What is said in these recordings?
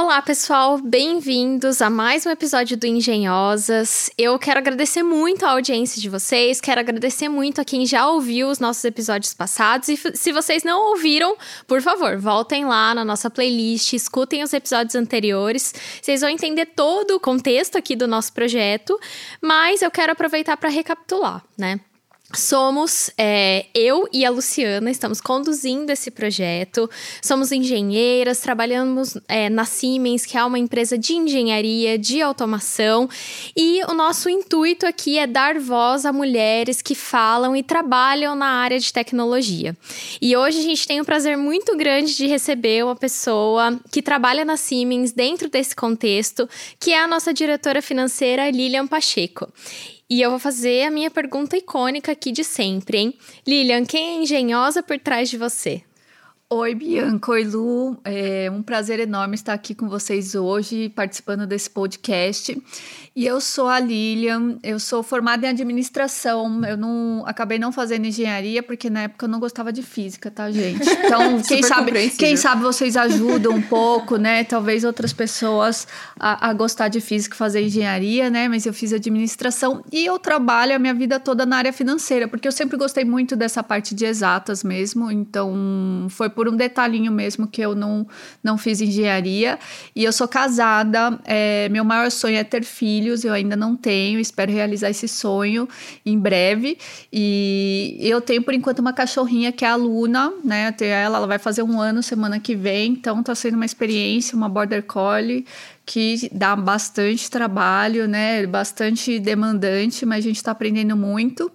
Olá, pessoal, bem-vindos a mais um episódio do Engenhosas. Eu quero agradecer muito a audiência de vocês, quero agradecer muito a quem já ouviu os nossos episódios passados. E se vocês não ouviram, por favor, voltem lá na nossa playlist, escutem os episódios anteriores. Vocês vão entender todo o contexto aqui do nosso projeto, mas eu quero aproveitar para recapitular, né? Somos é, eu e a Luciana, estamos conduzindo esse projeto. Somos engenheiras, trabalhamos é, na Siemens, que é uma empresa de engenharia, de automação. E o nosso intuito aqui é dar voz a mulheres que falam e trabalham na área de tecnologia. E hoje a gente tem um prazer muito grande de receber uma pessoa que trabalha na Siemens dentro desse contexto, que é a nossa diretora financeira Lilian Pacheco. E eu vou fazer a minha pergunta icônica aqui de sempre, hein? Lilian, quem é engenhosa por trás de você? Oi, Bianca. Oi, Lu. É um prazer enorme estar aqui com vocês hoje, participando desse podcast. E eu sou a Lilian, eu sou formada em administração. Eu não acabei não fazendo engenharia porque na época eu não gostava de física, tá, gente? Então, quem sabe, quem sabe vocês ajudam um pouco, né? Talvez outras pessoas a, a gostar de física e fazer engenharia, né? Mas eu fiz administração e eu trabalho a minha vida toda na área financeira, porque eu sempre gostei muito dessa parte de exatas mesmo. Então, foi por um detalhinho mesmo que eu não, não fiz engenharia. E eu sou casada, é, meu maior sonho é ter filhos eu ainda não tenho, espero realizar esse sonho em breve. E eu tenho, por enquanto, uma cachorrinha que é a Luna, né? Eu ela, ela vai fazer um ano semana que vem, então tá sendo uma experiência, uma border collie que dá bastante trabalho, né? Bastante demandante, mas a gente está aprendendo muito.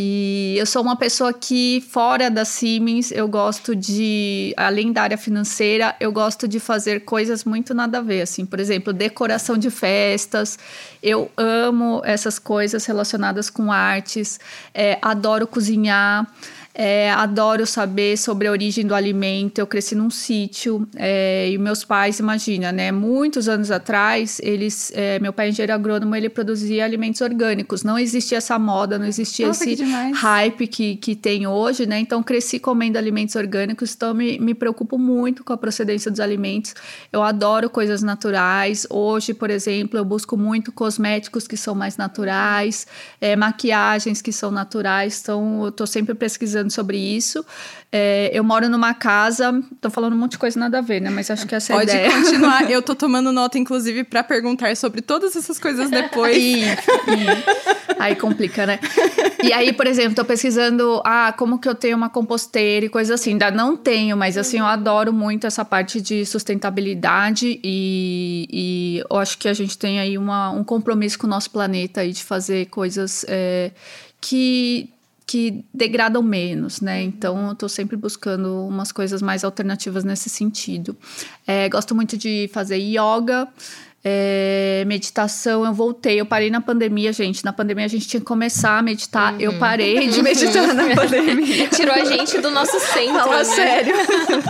E eu sou uma pessoa que, fora da Siemens, eu gosto de, além da área financeira, eu gosto de fazer coisas muito nada a ver, assim, por exemplo, decoração de festas. Eu amo essas coisas relacionadas com artes, é, adoro cozinhar. É, adoro saber sobre a origem do alimento. Eu cresci num sítio é, e meus pais, imagina, né? Muitos anos atrás, eles, é, meu pai é engenheiro agrônomo, ele produzia alimentos orgânicos. Não existia essa moda, não existia Nossa, esse que hype que, que tem hoje, né? Então, cresci comendo alimentos orgânicos. Então, me, me preocupo muito com a procedência dos alimentos. Eu adoro coisas naturais. Hoje, por exemplo, eu busco muito cosméticos que são mais naturais, é, maquiagens que são naturais. Então, eu tô sempre pesquisando sobre isso. É, eu moro numa casa, tô falando um monte de coisa nada a ver, né? Mas acho que essa Pode é a ideia. Pode continuar. Eu tô tomando nota, inclusive, para perguntar sobre todas essas coisas depois. e, e, aí complica, né? E aí, por exemplo, tô pesquisando, ah, como que eu tenho uma composteira e coisa assim. Ainda não tenho, mas assim, eu adoro muito essa parte de sustentabilidade e, e eu acho que a gente tem aí uma, um compromisso com o nosso planeta aí de fazer coisas é, que que degradam menos, né? Então, eu estou sempre buscando umas coisas mais alternativas nesse sentido. É, gosto muito de fazer yoga. É, meditação, eu voltei, eu parei na pandemia, gente. Na pandemia a gente tinha que começar a meditar. Uhum. Eu parei de meditar na pandemia. Tirou a gente do nosso centro. Fala né? sério.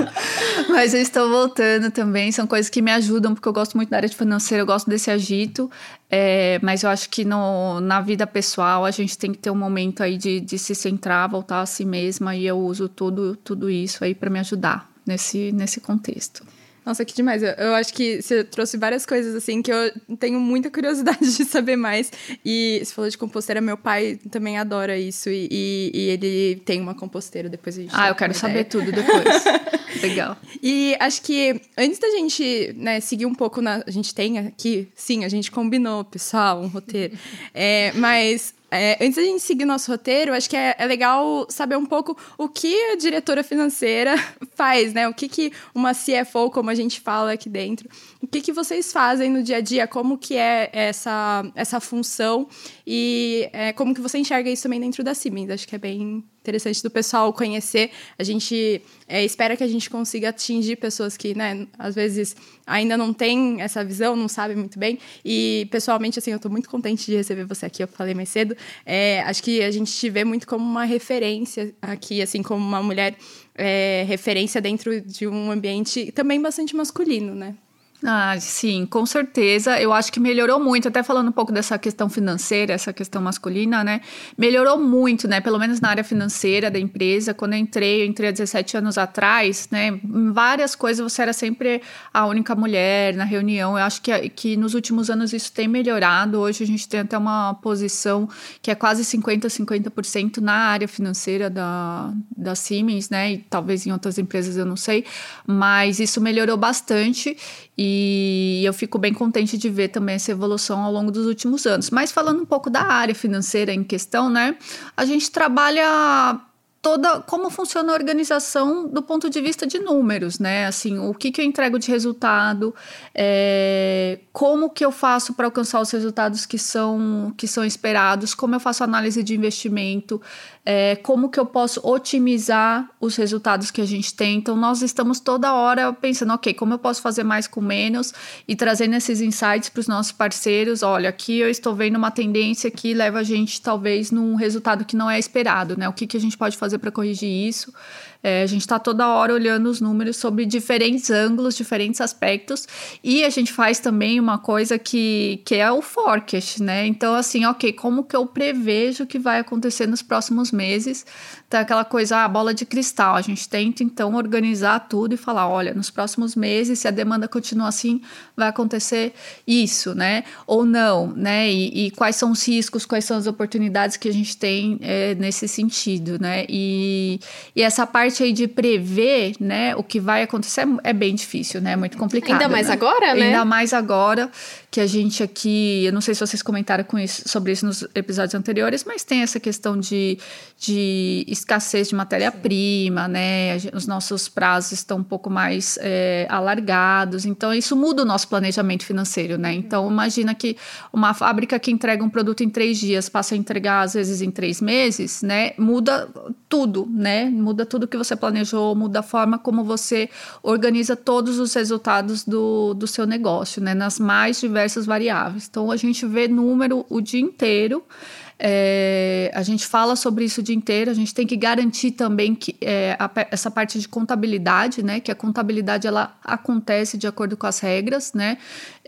Mas eu estou voltando também. São coisas que me ajudam, porque eu gosto muito da área de financeira, eu gosto desse agito. É, mas eu acho que no, na vida pessoal a gente tem que ter um momento aí de, de se centrar, voltar a si mesma. E eu uso tudo, tudo isso aí para me ajudar nesse, nesse contexto. Nossa, que demais. Eu, eu, acho que você trouxe várias coisas, assim, que eu tenho muita curiosidade de saber mais. E você falou de composteira, meu pai também adora isso. E, e, e ele tem uma composteira, depois a gente... Ah, eu quero saber tudo depois. Legal. E acho que antes da gente né, seguir um pouco na... A gente tem aqui, sim, a gente combinou, pessoal, um roteiro. É, mas é, antes da gente seguir nosso roteiro, acho que é, é, legal saber um pouco o que a diretora financeira faz, né? O que, que uma CFO, como a gente fala aqui dentro, o que, que vocês fazem no dia a dia, como que é essa, essa função e é, como que você enxerga isso também dentro da Siemens. Acho que é bem interessante do pessoal conhecer. A gente é, espera que a gente consiga atingir pessoas que, né, às vezes ainda não têm essa visão, não sabem muito bem. E, pessoalmente, assim, eu estou muito contente de receber você aqui, eu falei mais cedo. É, acho que a gente te vê muito como uma referência aqui, assim, como uma mulher é, referência dentro de um ambiente também bastante masculino, né? Ah, sim, com certeza. Eu acho que melhorou muito. Até falando um pouco dessa questão financeira, essa questão masculina, né? Melhorou muito, né? Pelo menos na área financeira da empresa. Quando eu entrei, eu entrei há 17 anos atrás, né? Em várias coisas você era sempre a única mulher na reunião. Eu acho que, que nos últimos anos isso tem melhorado. Hoje a gente tem até uma posição que é quase 50%, 50% na área financeira da, da Siemens, né? E talvez em outras empresas eu não sei. Mas isso melhorou bastante. E eu fico bem contente de ver também essa evolução ao longo dos últimos anos. Mas falando um pouco da área financeira em questão, né? A gente trabalha toda como funciona a organização do ponto de vista de números, né? Assim, o que, que eu entrego de resultado, é, como que eu faço para alcançar os resultados que são que são esperados, como eu faço análise de investimento, é, como que eu posso otimizar os resultados que a gente tem. Então, nós estamos toda hora pensando, ok, como eu posso fazer mais com menos e trazendo esses insights para os nossos parceiros. Olha, aqui eu estou vendo uma tendência que leva a gente talvez num resultado que não é esperado, né? O que, que a gente pode fazer para corrigir isso? É, a gente está toda hora olhando os números sobre diferentes ângulos, diferentes aspectos, e a gente faz também uma coisa que, que é o forecast, né? Então, assim, ok, como que eu prevejo que vai acontecer nos próximos meses? Então, aquela coisa, a bola de cristal. A gente tenta, então, organizar tudo e falar: olha, nos próximos meses, se a demanda continua assim, vai acontecer isso, né? Ou não, né? E, e quais são os riscos, quais são as oportunidades que a gente tem é, nesse sentido, né? E, e essa parte aí de prever, né, o que vai acontecer é, é bem difícil, né? É muito complicado. Ainda mais né? agora, né? Ainda mais agora que a gente aqui, eu não sei se vocês comentaram com isso, sobre isso nos episódios anteriores, mas tem essa questão de, de escassez de matéria-prima, né? Os nossos prazos estão um pouco mais é, alargados, então isso muda o nosso planejamento financeiro, né? Então imagina que uma fábrica que entrega um produto em três dias passa a entregar às vezes em três meses, né? Muda tudo, né? Muda tudo que você planejou, muda a forma como você organiza todos os resultados do, do seu negócio, né? Nas mais diversas variáveis. Então, a gente vê número o dia inteiro. É, a gente fala sobre isso o dia inteiro, a gente tem que garantir também que é, a, essa parte de contabilidade, né? Que a contabilidade ela acontece de acordo com as regras, né?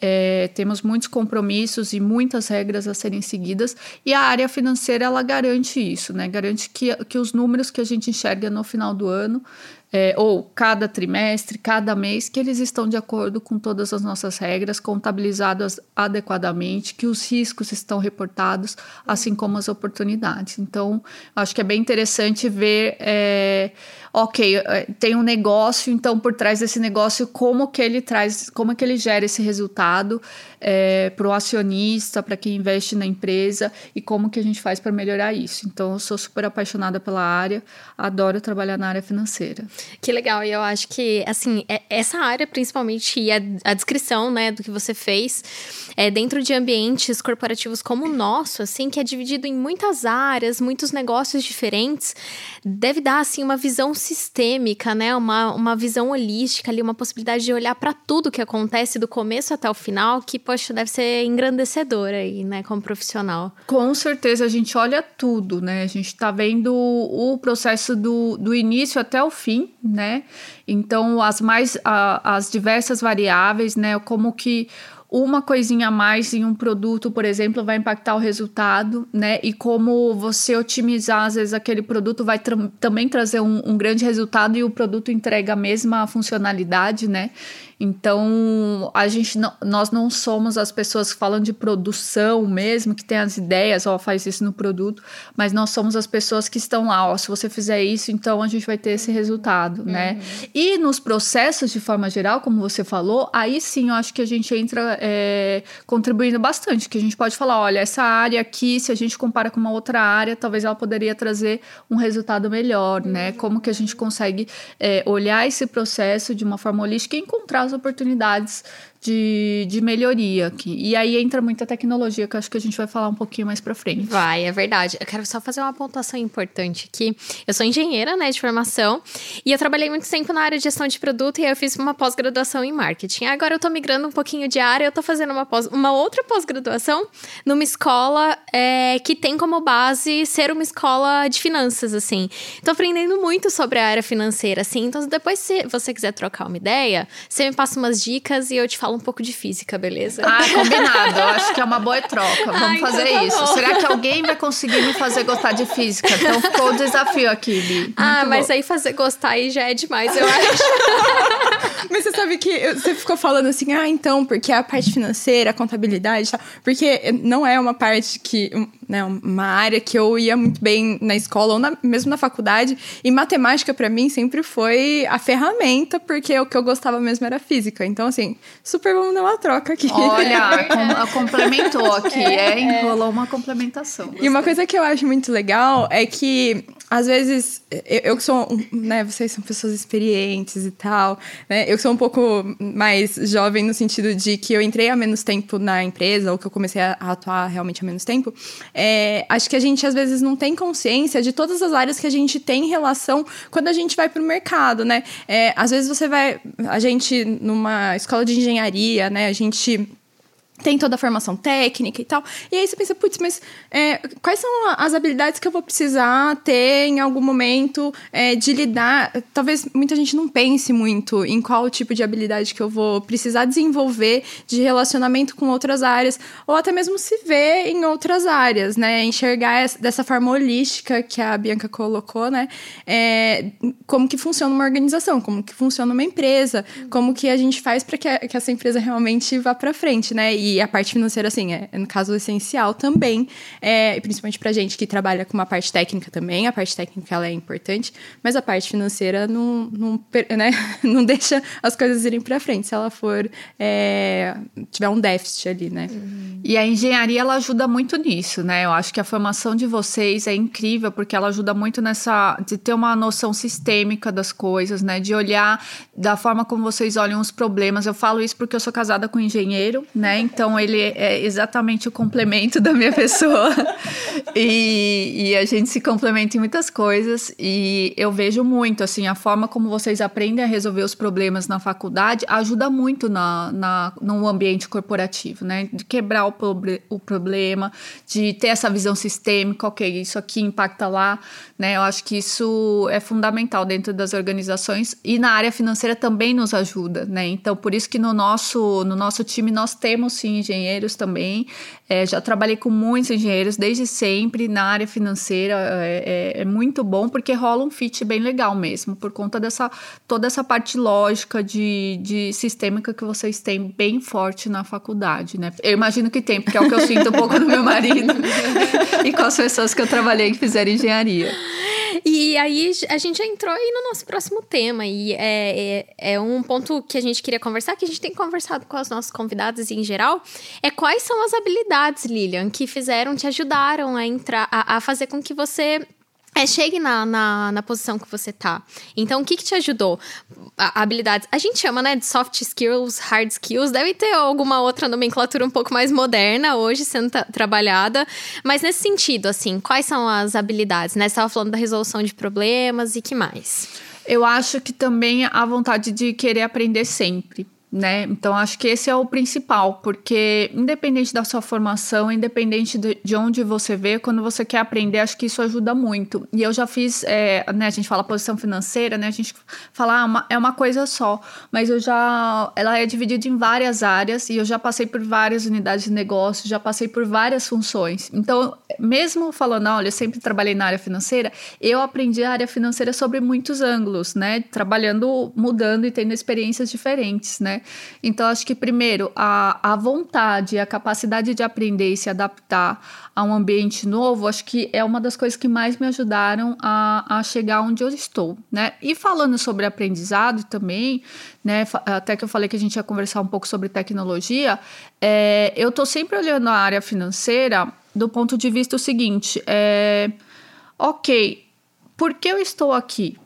É, temos muitos compromissos e muitas regras a serem seguidas, e a área financeira ela garante isso, né? Garante que, que os números que a gente enxerga no final do ano é, ou cada trimestre, cada mês, que eles estão de acordo com todas as nossas regras, contabilizadas adequadamente, que os riscos estão reportados, assim como as oportunidades. Então, acho que é bem interessante ver. É, ok, é, tem um negócio, então por trás desse negócio, como que ele traz, como que ele gera esse resultado é, para o acionista, para quem investe na empresa e como que a gente faz para melhorar isso. Então, eu sou super apaixonada pela área, adoro trabalhar na área financeira. Que legal, e eu acho que, assim, é, essa área, principalmente, e a, a descrição, né, do que você fez, é dentro de ambientes corporativos como o nosso, assim, que é dividido em muitas áreas, muitos negócios diferentes, deve dar, assim, uma visão sistêmica, né? Uma, uma visão holística ali, uma possibilidade de olhar para tudo que acontece do começo até o final, que, poxa, deve ser engrandecedora aí, né, como profissional. Com certeza, a gente olha tudo, né? A gente tá vendo o processo do, do início até o fim, né? Então, as mais, a, as diversas variáveis, né? Como que uma coisinha a mais em um produto, por exemplo, vai impactar o resultado, né? E como você otimizar, às vezes, aquele produto vai tra também trazer um, um, grande resultado e o produto entrega a mesma funcionalidade, né? Então, a gente não, nós não somos as pessoas que falam de produção mesmo, que tem as ideias, ó, faz isso no produto, mas nós somos as pessoas que estão lá, ó, se você fizer isso, então a gente vai ter esse resultado, né? uhum. né? E nos processos, de forma geral, como você falou, aí sim eu acho que a gente entra é, contribuindo bastante, que a gente pode falar, olha, essa área aqui, se a gente compara com uma outra área, talvez ela poderia trazer um resultado melhor, né? uhum. né? Como que a gente consegue é, olhar esse processo de uma forma holística e encontrar as oportunidades de, de melhoria aqui. E aí entra muita tecnologia, que acho que a gente vai falar um pouquinho mais pra frente. Vai, é verdade. Eu quero só fazer uma pontuação importante aqui. Eu sou engenheira, né, de formação, e eu trabalhei muito tempo na área de gestão de produto e eu fiz uma pós-graduação em marketing. Agora eu tô migrando um pouquinho de área, eu tô fazendo uma, pós, uma outra pós-graduação numa escola é, que tem como base ser uma escola de finanças, assim. Tô aprendendo muito sobre a área financeira, assim. Então, depois, se você quiser trocar uma ideia, você me passa umas dicas e eu te falo fala um pouco de física, beleza? Ah, combinado. Eu acho que é uma boa troca. Vamos Ah, então fazer tá isso. bom. Será que alguém vai conseguir me fazer gostar de física? Então ficou o desafio aqui, Bi. ah, Muito mas bom. aí fazer gostar aí já é demais, eu acho. Mas você sabe que você ficou falando assim, ah, então, porque a parte financeira, a contabilidade e tal. Porque não é uma parte que. Né, uma área que eu ia muito bem na escola ou na- mesmo na faculdade. E matemática, pra mim, sempre foi a ferramenta, porque o que eu gostava mesmo era física. Então, assim, super vamos dar uma troca aqui. Olha, com- complementou aqui, é, enrolou uma complementação. E uma coisa que eu acho muito legal é que, às vezes, eu, que sou, né, vocês são pessoas experientes e tal, né, eu que sou um pouco mais jovem no sentido de que eu entrei há menos tempo na empresa, ou que eu comecei a atuar realmente há menos tempo, é, acho que a gente, às vezes, não tem consciência de todas as áreas que a gente tem em relação quando a gente vai para o mercado, né? É, às vezes você vai, a gente, numa escola de engenharia, né, a gente tem toda a formação técnica e tal. E aí você pensa, putz, mas é, quais são as habilidades que eu vou precisar ter em algum momento é, de lidar? Talvez muita gente não pense muito em qual tipo de habilidade que eu vou precisar desenvolver de relacionamento com outras áreas, ou até mesmo se ver em outras áreas, né? Enxergar essa- dessa forma holística que a Bianca colocou, né? É, como que funciona uma organização, como que funciona uma empresa, como que a gente faz para que, que essa empresa realmente vá para frente, né? E a parte financeira, assim, é, no caso, essencial também, é, e principalmente pra gente que trabalha com uma parte técnica também, a parte técnica ela é importante, mas a parte financeira não, não, né? não deixa as coisas irem para frente se ela for é, tiver um déficit ali, né? E a engenharia ela ajuda muito nisso, né? Eu acho que a formação de vocês é incrível porque ela ajuda muito nessa de ter uma noção sistêmica das coisas, né? De olhar da forma como vocês olham os problemas. Eu falo isso porque eu sou casada com um engenheiro, né? Então ele é exatamente o complemento da minha pessoa. e, e a gente se complementa em muitas coisas e eu vejo muito assim a forma como vocês aprendem a resolver os problemas na faculdade ajuda muito na, na no ambiente corporativo, né? De quebrar o, proble- o problema, de ter essa visão sistêmica, ok, isso aqui impacta lá, né? Eu acho que isso é fundamental dentro das organizações e na área financeira também nos ajuda, né? Então por isso que no nosso no nosso time nós temos sim engenheiros também. É, já trabalhei com muitos engenheiros desde sempre na área financeira. É, é- é muito bom porque rola um fit bem legal mesmo, por conta dessa toda essa parte lógica de, de sistêmica que vocês têm bem forte na faculdade, né? Eu imagino que tem, porque é o que eu sinto um pouco no meu marido e com as pessoas que eu trabalhei que fizeram engenharia. E aí a gente entrou aí no nosso próximo tema. E é, é, é um ponto que a gente queria conversar, que a gente tem conversado com os nossos convidados em geral. É quais são as habilidades, Lilian, que fizeram, te ajudaram a entrar, a, a fazer com que você. É, chegue na, na, na posição que você tá. Então, o que, que te ajudou? A- habilidades. A gente chama, né, de soft skills, hard skills. Deve ter alguma outra nomenclatura um pouco mais moderna hoje sendo tra- trabalhada. Mas nesse sentido, assim, quais são as habilidades? Né? Você estava falando da resolução de problemas e que mais? Eu acho que também a vontade de querer aprender sempre. Né? Então, acho que esse é o principal, porque independente da sua formação, independente de, de onde você vê, quando você quer aprender, acho que isso ajuda muito. E eu já fiz, é, né, a gente fala posição financeira, né? A gente fala, ah, uma- é uma coisa só, mas eu já, ela é dividida em várias áreas e eu já passei por várias unidades de negócio, já passei por várias funções. Então, mesmo falando, olha, eu sempre trabalhei na área financeira, eu aprendi a área financeira sobre muitos ângulos, né? Trabalhando, mudando e tendo experiências diferentes, né? Então, acho que primeiro, a, a vontade, a capacidade de aprender e se adaptar a um ambiente novo, acho que é uma das coisas que mais me ajudaram a, a chegar onde eu estou, né? E falando sobre aprendizado também, né? Até que eu falei que a gente ia conversar um pouco sobre tecnologia, é, eu tô sempre olhando a área financeira do ponto de vista o seguinte: é, ok, por que eu estou aqui?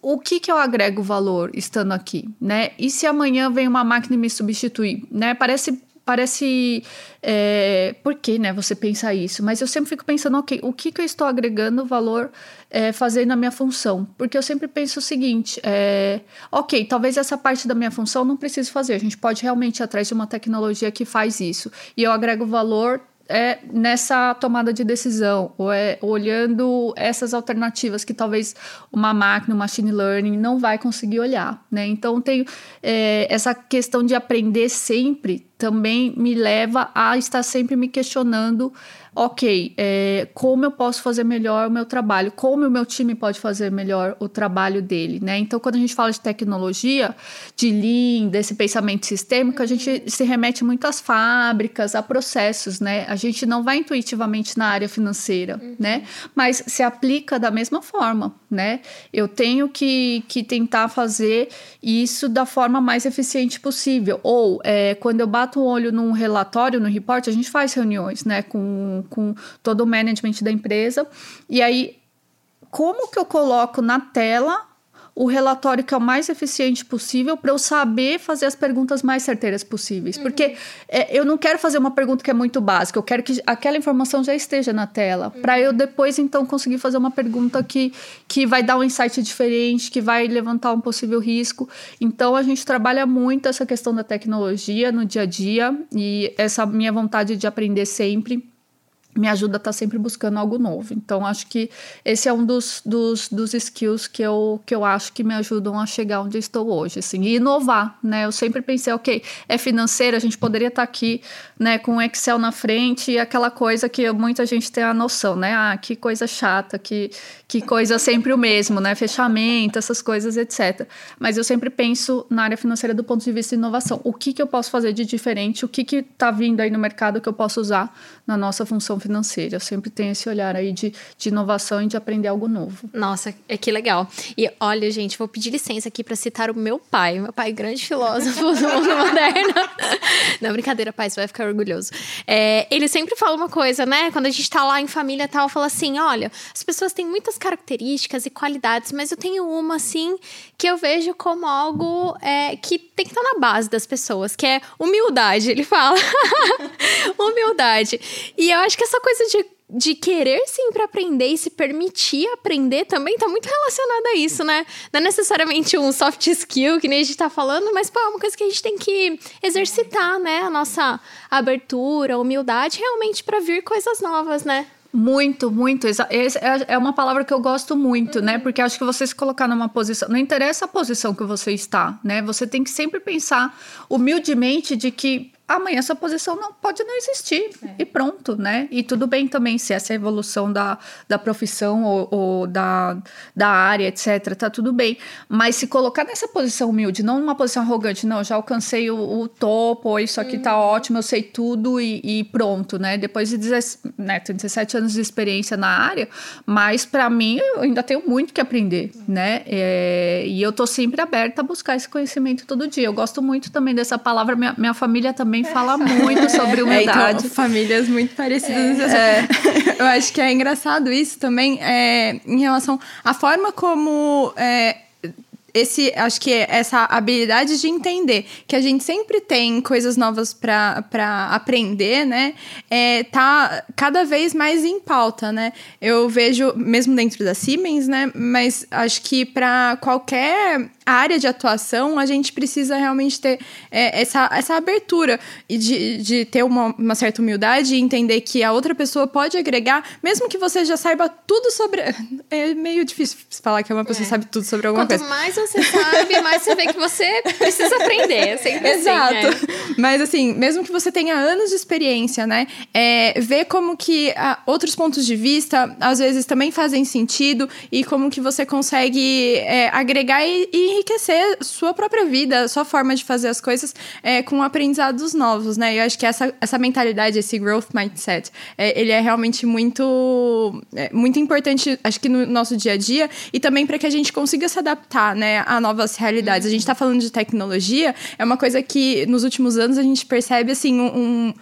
O que que eu agrego valor estando aqui, né? E se amanhã vem uma máquina e me substituir, né? Parece parece é, por que né você pensa isso mas eu sempre fico pensando ok o que que eu estou agregando valor é, fazendo a minha função porque eu sempre penso o seguinte é, ok talvez essa parte da minha função não precise fazer a gente pode realmente ir atrás de uma tecnologia que faz isso e eu agrego valor é nessa tomada de decisão, ou é olhando essas alternativas que talvez uma máquina, o machine learning não vai conseguir olhar, né? Então tem é, essa questão de aprender sempre também me leva a estar sempre me questionando ok, é, como eu posso fazer melhor o meu trabalho, como o meu time pode fazer melhor o trabalho dele, né? Então, quando a gente fala de tecnologia, de Lean, desse pensamento sistêmico, a gente se remete muito às fábricas, a processos, né? A gente não vai intuitivamente na área financeira, uhum. né? Mas se aplica da mesma forma, né? Eu tenho que, que tentar fazer isso da forma mais eficiente possível. Ou, é, quando eu bato o olho num relatório, no report, a gente faz reuniões, né? Com com, todo o management da empresa. E aí, como que eu coloco na tela o relatório que é o mais eficiente possível para eu saber fazer as perguntas mais certeiras possíveis. Uhum. Porque é, eu não quero fazer uma pergunta que é muito básica, eu quero que aquela informação já esteja na tela, uhum. para eu depois então conseguir fazer uma pergunta que, que vai dar um insight diferente, que vai levantar um possível risco. Então a gente trabalha muito essa questão da tecnologia no dia a dia e essa minha vontade de aprender sempre me ajuda a estar tá sempre buscando algo novo. Então, acho que esse é um dos, dos, dos skills que eu, que eu acho que me ajudam a chegar onde estou hoje, assim, e inovar, né? Eu sempre pensei, ok, é financeiro, a gente poderia estar tá aqui, né, com o Excel na frente e aquela coisa que muita gente tem a noção, né? Ah, que coisa chata, que, que coisa sempre o mesmo, né? Fechamento, essas coisas, etc. Mas eu sempre penso na área financeira do ponto de vista de inovação. O que, que eu posso fazer de diferente? O que está vindo aí no mercado que eu posso usar na nossa função financeira? Eu sempre tenho esse olhar aí de, de inovação e de aprender algo novo. Nossa, é que legal. E olha, gente, vou pedir licença aqui para citar o meu pai. Meu pai, grande filósofo do mundo moderno. Não, brincadeira, pai, você vai ficar orgulhoso. É, ele sempre fala uma coisa, né? Quando a gente tá lá em família e tal, fala assim: olha, as pessoas têm muitas características e qualidades, mas eu tenho uma, assim, que eu vejo como algo é, que tem que estar na base das pessoas, que é humildade. Ele fala. humildade. E eu acho que essa coisa de de querer sempre aprender e se permitir aprender também tá muito relacionada a isso, né? Não é necessariamente um soft skill, que nem a gente tá falando, mas, pô, é uma coisa que a gente tem que exercitar, né? A nossa abertura, humildade, realmente para vir coisas novas, né? Muito, muito. É, é uma palavra que eu gosto muito, né? uhum. né? Porque acho que você se colocar numa posição. Não interessa a posição que você está, né? Você tem que sempre pensar humildemente de que amanhã essa posição não pode não existir é. e pronto, né? E tudo bem também se essa é a evolução da, da profissão ou, ou, da, da área, etc. Tá tudo bem. Mas se colocar nessa posição humilde, não numa posição arrogante, não, já alcancei o, o topo, isso aqui tá uhum. tá ótimo, eu sei tudo e, e pronto, né? Depois de 17, né, 17 anos de experiência na área, mas para mim eu ainda tenho muito que aprender, né? É, e eu tô sempre aberta a buscar esse conhecimento todo dia. Eu gosto muito também dessa palavra, minha, minha família também também fala muito sobre humildade. É, então, famílias muito parecidas. É, é. Eu acho que é engraçado isso também é, em relação à forma como é, esse, acho que é essa habilidade de entender que a gente sempre tem coisas novas para aprender, né? É, tá cada vez mais em pauta, né? Eu vejo, mesmo dentro da Siemens, né? Mas acho que para qualquer área de atuação, a gente precisa realmente ter é, essa, essa abertura e de, de ter uma, uma, certa humildade e entender que a outra pessoa pode agregar, mesmo que você já saiba tudo sobre. É meio difícil falar que uma pessoa é. sabe tudo sobre alguma Quanto coisa. Quanto mais você sabe, mais você vê que você precisa aprender. É sempre assim, Exato. Assim, Mas assim, mesmo que você tenha anos de experiência, né? É, ver como que ah, outros pontos de vista às vezes também fazem sentido e como que você consegue é, agregar e, e enriquecer sua própria vida, sua forma de fazer as coisas é, com aprendizados novos, né? Eu acho que essa, essa mentalidade, esse growth mindset, é, ele é realmente muito, é, muito importante, acho que no nosso dia a dia e também para que a gente consiga se adaptar, né, a novas realidades. A gente está falando de tecnologia, é uma coisa que nos últimos anos a gente percebe, assim, um um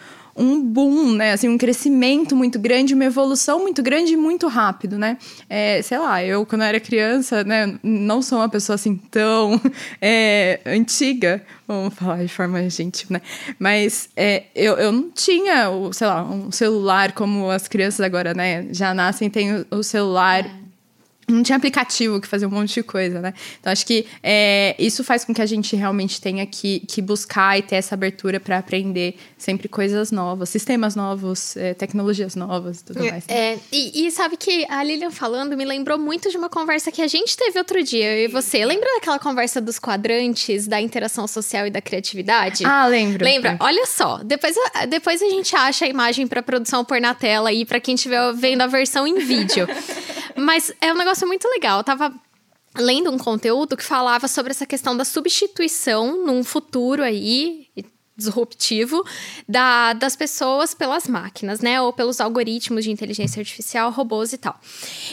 boom, né? Assim, um crescimento muito grande, uma evolução muito grande e muito rápido, né? É, sei lá, eu quando era criança, né, não sou uma pessoa assim tão é, antiga, vamos falar de forma gentil, né? Mas é, eu, eu não tinha, o, sei lá, um celular como as crianças agora, né? Já nascem, tem o, o celular. É não tinha aplicativo que fazia um monte de coisa, né? Então acho que é, isso faz com que a gente realmente tenha que, que buscar e ter essa abertura para aprender sempre coisas novas, sistemas novos, é, tecnologias novas e tudo mais. Né? É, e, e, sabe que a Lilian falando me lembrou muito de uma conversa que a gente teve outro dia, eu e você. Lembra daquela conversa dos quadrantes, da interação social e da criatividade? Ah, lembro. Lembra? Olha só, depois, depois a gente acha a imagem para produção por na tela aí, para quem estiver vendo a versão em vídeo. Mas é um negócio muito legal. Eu tava lendo um conteúdo que falava sobre essa questão da substituição num futuro aí disruptivo da, das pessoas pelas máquinas, né? Ou pelos algoritmos de inteligência artificial, robôs e tal.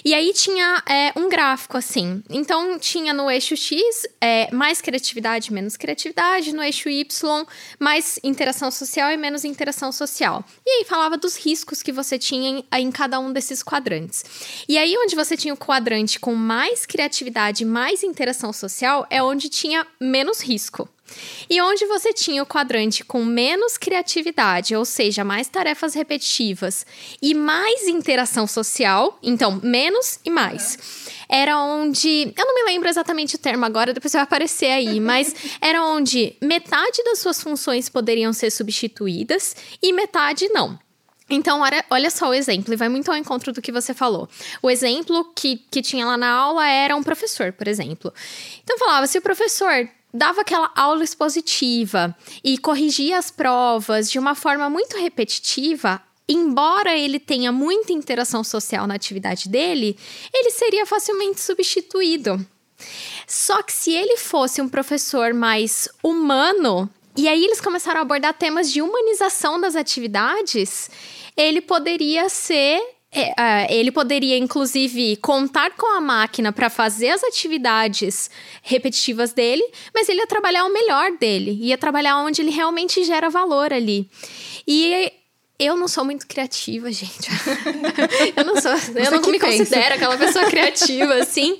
E aí tinha é, um gráfico assim. Então tinha no eixo X é, mais criatividade, menos criatividade, no eixo Y mais interação social e menos interação social. E aí falava dos riscos que você tinha em, em cada um desses quadrantes. E aí onde você tinha o quadrante com mais criatividade, mais interação social, é onde tinha menos risco. E onde você tinha o quadrante com menos criatividade, ou seja, mais tarefas repetitivas e mais interação social, então menos e mais. Era onde, eu não me lembro exatamente o termo agora, depois vai aparecer aí, mas era onde metade das suas funções poderiam ser substituídas e metade não. Então, olha, olha só o exemplo, e vai muito ao encontro do que você falou. O exemplo que, que tinha lá na aula era um professor, por exemplo. Então, falava: se o professor dava aquela aula expositiva e corrigia as provas de uma forma muito repetitiva, embora ele tenha muita interação social na atividade dele, ele seria facilmente substituído. Só que se ele fosse um professor mais humano, e aí eles começaram a abordar temas de humanização das atividades, ele poderia ser é, uh, ele poderia, inclusive, contar com a máquina para fazer as atividades repetitivas dele, mas ele ia trabalhar o melhor dele, ia trabalhar onde ele realmente gera valor ali. E eu não sou muito criativa, gente. eu não sou, eu não me pensa. considero aquela pessoa criativa assim.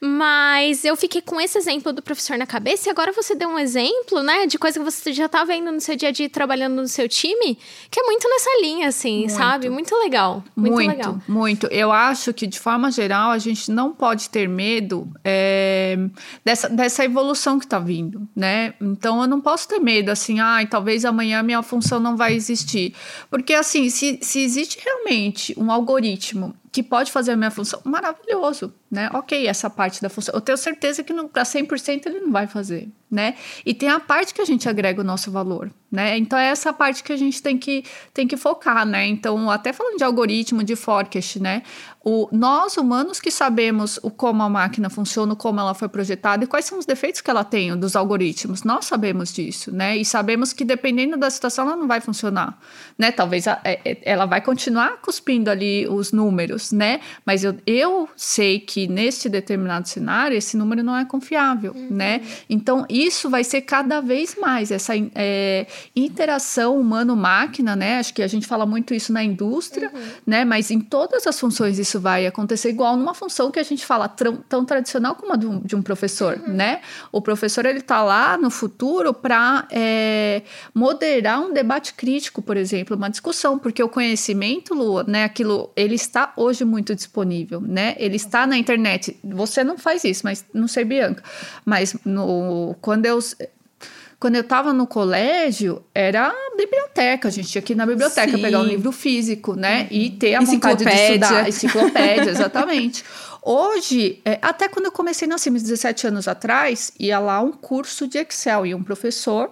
Mas eu fiquei com esse exemplo do professor na cabeça e agora você deu um exemplo, né, de coisa que você já tá vendo no seu dia a dia trabalhando no seu time, que é muito nessa linha, assim, muito. sabe? Muito legal. Muito, muito, legal. Muito. Eu acho que, de forma geral, a gente não pode ter medo é, dessa, dessa evolução que tá vindo, né? Então, eu não posso ter medo, assim, ai, ah, talvez amanhã minha função não vai existir. Porque, assim, se, se existe realmente um algoritmo que pode fazer a minha função, maravilhoso, né? Ok, essa parte da função. Eu tenho certeza que para 100% ele não vai fazer, né? E tem a parte que a gente agrega o nosso valor, né? Então é essa parte que a gente tem que, tem que focar, né? Então, até falando de algoritmo, de forecast, né? O, nós, humanos, que sabemos o como a máquina funciona, como ela foi projetada e quais são os defeitos que ela tem dos algoritmos, nós sabemos disso, né? E sabemos que dependendo da situação ela não vai funcionar, né? Talvez a, é, é, ela vai continuar cuspindo ali os números, né? Mas eu, eu sei que neste determinado cenário esse número não é confiável, uhum. né? Então isso vai ser cada vez mais essa é, interação humano-máquina, né? Acho que a gente fala muito isso na indústria, uhum. né? Mas em todas as funções isso vai acontecer igual numa função que a gente fala tão, tão tradicional como a de um, de um professor, uhum. né? O professor ele está lá no futuro para é, moderar um debate crítico, por exemplo, uma discussão, porque o conhecimento, Lu, né? Aquilo ele está hoje muito disponível, né? Ele está na internet. Você não faz isso, mas não sei Bianca, mas no, quando eu quando eu estava no colégio, era a biblioteca. A gente tinha que ir na biblioteca Sim. pegar um livro físico, né? Uhum. E ter a vontade de estudar. Enciclopédia, exatamente. Hoje, é, até quando eu comecei na CIMES 17 anos atrás, ia lá um curso de Excel e um professor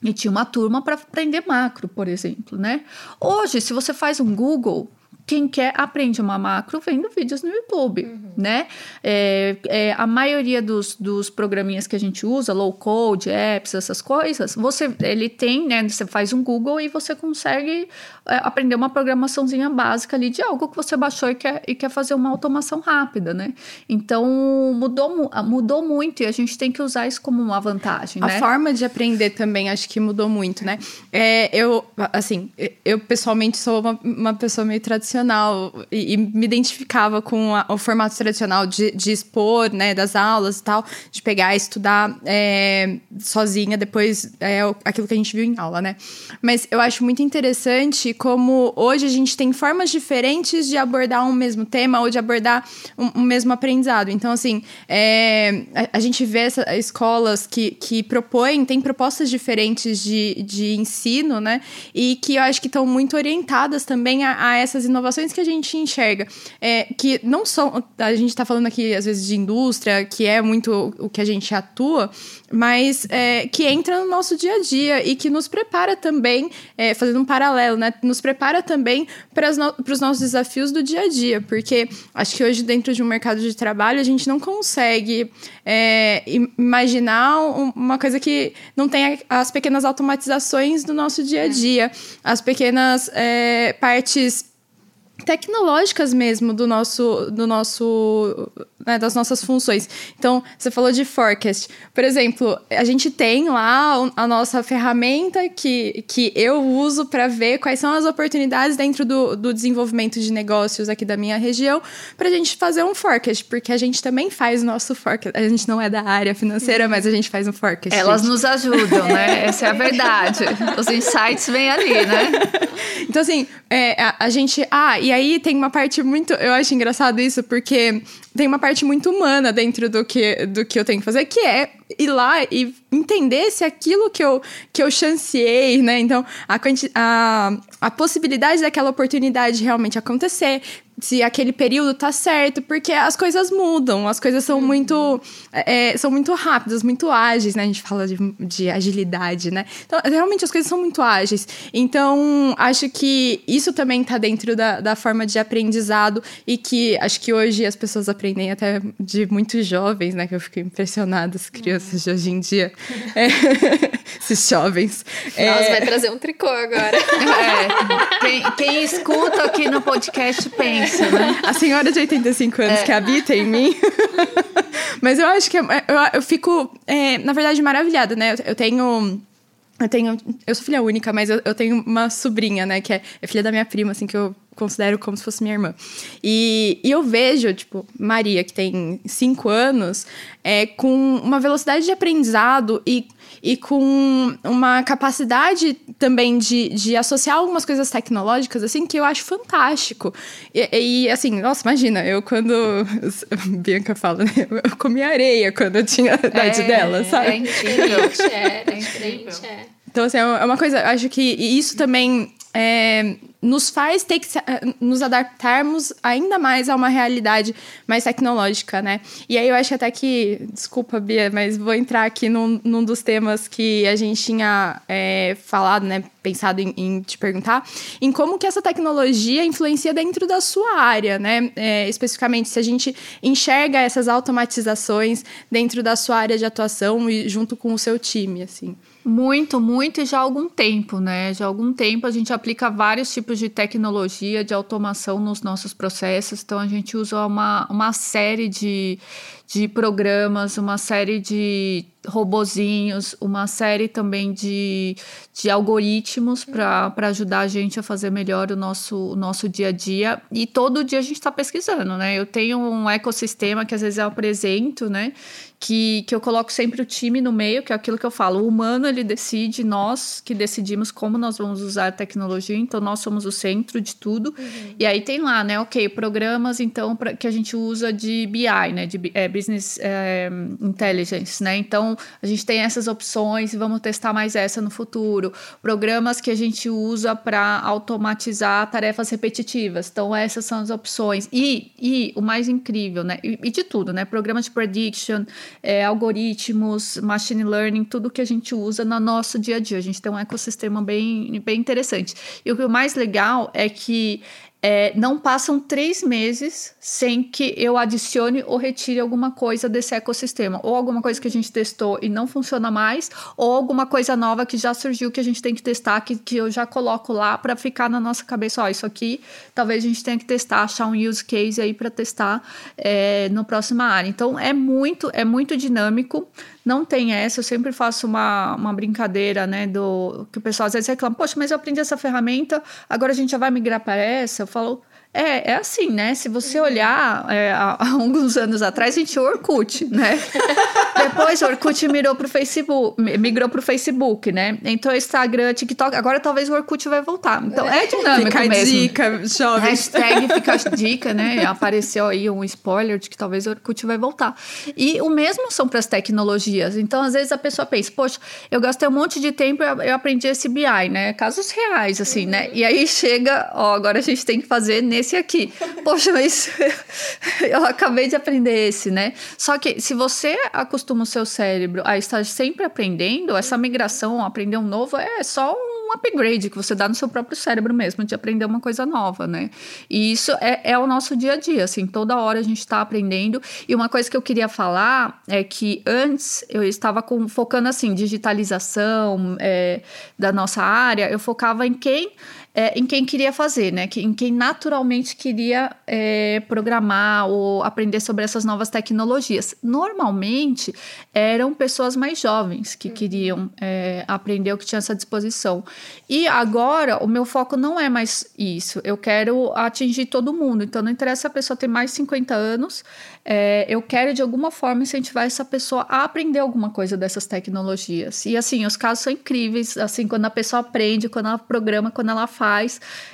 e tinha uma turma para aprender macro, por exemplo, né? Hoje, se você faz um Google, quem quer aprende uma macro vendo vídeos no YouTube, uhum. né? É, é, a maioria dos, dos programinhas que a gente usa, low code, apps, essas coisas, você ele tem, né? Você faz um Google e você consegue é, aprender uma programaçãozinha básica ali de algo que você baixou e quer, e quer fazer uma automação rápida, né? Então mudou, mudou muito e a gente tem que usar isso como uma vantagem. A né? forma de aprender também acho que mudou muito, né? É, eu, assim, eu pessoalmente sou uma, uma pessoa meio tradicional tradicional e, e me identificava com a, o formato tradicional de, de, expor, né, das aulas e tal, de pegar e estudar é, sozinha depois é, aquilo que a gente viu em aula, né? Mas eu acho muito interessante como hoje a gente tem formas diferentes de abordar um mesmo tema ou de abordar um, um mesmo aprendizado. Então, assim, é, a, a, gente vê essa, escolas que, que propõem, tem propostas diferentes de, de ensino, né? E que eu acho que estão muito orientadas também a, a, essas inovações que a gente enxerga. É, que não são. A gente está falando aqui, às vezes, de indústria, que é muito o que a gente atua, mas é, que entra no nosso dia a dia e que nos prepara também, é, fazendo um paralelo, né? Nos prepara também para no, os nossos desafios do dia a dia, porque acho que hoje, dentro de um mercado de trabalho, a gente não consegue é, imaginar uma coisa que não tem as pequenas automatizações do nosso dia a dia, as pequenas é, partes tecnológicas mesmo do nosso, do nosso né, das nossas funções. Então, você falou de forecast. Por exemplo, a gente tem lá a nossa ferramenta que, que eu uso para ver quais são as oportunidades dentro do, do desenvolvimento de negócios aqui da minha região para a gente fazer um forecast, porque a gente também faz o nosso forecast. A gente não é da área financeira, mas a gente faz um forecast. Elas gente. nos ajudam, né? Essa é a verdade. Os insights vêm ali, né? Então, assim, é, a, a gente. Ah, e aí tem uma parte muito. Eu acho engraçado isso, porque tem uma parte muito humana dentro do que, do que eu tenho que fazer, que é ir lá e entender se aquilo que eu, que eu chanceei, né? Então, a, a, a possibilidade daquela oportunidade realmente acontecer, se aquele período tá certo, porque as coisas mudam, as coisas são muito é, são muito rápidas, muito ágeis, né? A gente fala de, de agilidade, né? Então, realmente as coisas são muito ágeis. Então, acho que isso também tá dentro da, da forma de aprendizado e que acho que hoje as pessoas aprendem até de muito jovens, né? Que eu fico impressionada, as crianças de hoje em dia. É, esses jovens. Nossa, é... vai trazer um tricô agora. É, quem, quem escuta aqui no podcast pensa né? A senhora de 85 anos é. que habita em mim. Mas eu acho que eu, eu fico, é, na verdade, maravilhada, né? Eu, eu tenho. Eu tenho. Eu sou filha única, mas eu, eu, tenho uma sobrinha, né? Que é, é filha da minha prima, assim, que eu considero como se fosse minha irmã. E, e eu vejo, tipo, Maria, que tem cinco anos, é, com uma velocidade de aprendizado e e com uma capacidade também de, de associar algumas coisas tecnológicas, assim, que eu acho fantástico. E, e assim, nossa, imagina, eu quando. Bianca fala, né? Eu comia areia quando eu tinha a idade é, dela, sabe? É incrível. é, é incrível. Então, assim, é uma coisa, acho que isso também é, nos faz ter que eh, nos adaptarmos ainda mais a uma realidade mais tecnológica, né? E aí eu acho até que, desculpa, Bia, mas vou entrar aqui num, num dos temas que a gente tinha é, falado, né? Pensado em, em, te perguntar, em como que essa tecnologia influencia dentro da sua área, né? É, especificamente, se a gente enxerga essas automatizações dentro da sua área de atuação e junto com o seu time, assim. Muito, muito e já há algum tempo, né? Já há algum tempo a gente aplica vários tipos de tecnologia, de automação nos nossos processos. Então a gente usa uma, uma série de, de programas, uma série de robozinhos, uma série também de, de algoritmos para ajudar a gente a fazer melhor o nosso, o nosso dia a dia. E todo dia a gente está pesquisando, né? Eu tenho um ecossistema que às vezes eu apresento, né? Que, que eu coloco sempre o time no meio, que é aquilo que eu falo. O humano, ele decide, nós que decidimos como nós vamos usar a tecnologia, então nós somos o centro de tudo. Uhum. E aí tem lá, né? Ok, programas, então, pra, que a gente usa de BI, né? De é, Business é, Intelligence, né? Então, a gente tem essas opções e vamos testar mais essa no futuro. Programas que a gente usa para automatizar tarefas repetitivas. Então, essas são as opções. E, e o mais incrível, né? E, e de tudo, né? Programas de prediction, é, algoritmos, machine learning, tudo que a gente usa no nosso dia a dia. A gente tem um ecossistema bem, bem interessante. E o mais legal é que é, não passam três meses sem que eu adicione ou retire alguma coisa desse ecossistema. Ou alguma coisa que a gente testou e não funciona mais, ou alguma coisa nova que já surgiu que a gente tem que testar, que, que eu já coloco lá para ficar na nossa cabeça. Ó, isso aqui talvez a gente tenha que testar, achar um use case aí para testar é, no próxima área. Então é muito, é muito dinâmico não tem essa. Eu sempre faço uma, uma brincadeira, né? Do que o pessoal às vezes reclama, poxa, mas eu aprendi essa ferramenta, agora a gente já vai migrar para essa. Eu falo, É, é assim, né? Se você olhar é, há, há, alguns anos atrás, a gente tinha Orkut, né? Depois o Orkut migrou pro Facebook, migrou pro Facebook, né? Então Instagram, TikTok, agora talvez o Orkut vai voltar. Então é dinâmico fica mesmo. dica, jovem. Hashtag fica a dica, né? Apareceu aí um spoiler de que talvez o Orkut vai voltar. E o mesmo são para as tecnologias. Então, às vezes a pessoa pensa, poxa, eu gastei um monte de tempo, eu aprendi esse BI, né? Casos reais, assim, né? E aí chega, ó, agora a gente tem que fazer nesse esse aqui. Poxa, mas eu acabei de aprender esse, né? Só que se você acostuma o seu cérebro a estar sempre aprendendo, essa migração, aprender um novo, é só um upgrade que você dá no seu próprio cérebro mesmo, de aprender uma coisa nova, né? E isso é, é o nosso dia a dia, assim, toda hora a gente está aprendendo. E uma coisa que eu queria falar é que antes eu estava com, focando, assim, digitalização é, da nossa área, eu focava em quem é, em quem queria fazer, né? Em quem naturalmente queria é, programar ou aprender sobre essas novas tecnologias. Normalmente eram pessoas mais jovens que queriam é, aprender o que tinha essa disposição. E agora o meu foco não é mais isso. Eu quero atingir todo mundo. Então não interessa se a pessoa tem mais de 50 anos, é, eu quero de alguma forma incentivar essa pessoa a aprender alguma coisa dessas tecnologias. E assim, os casos são incríveis. Assim, quando a pessoa aprende, quando ela programa, quando ela faz,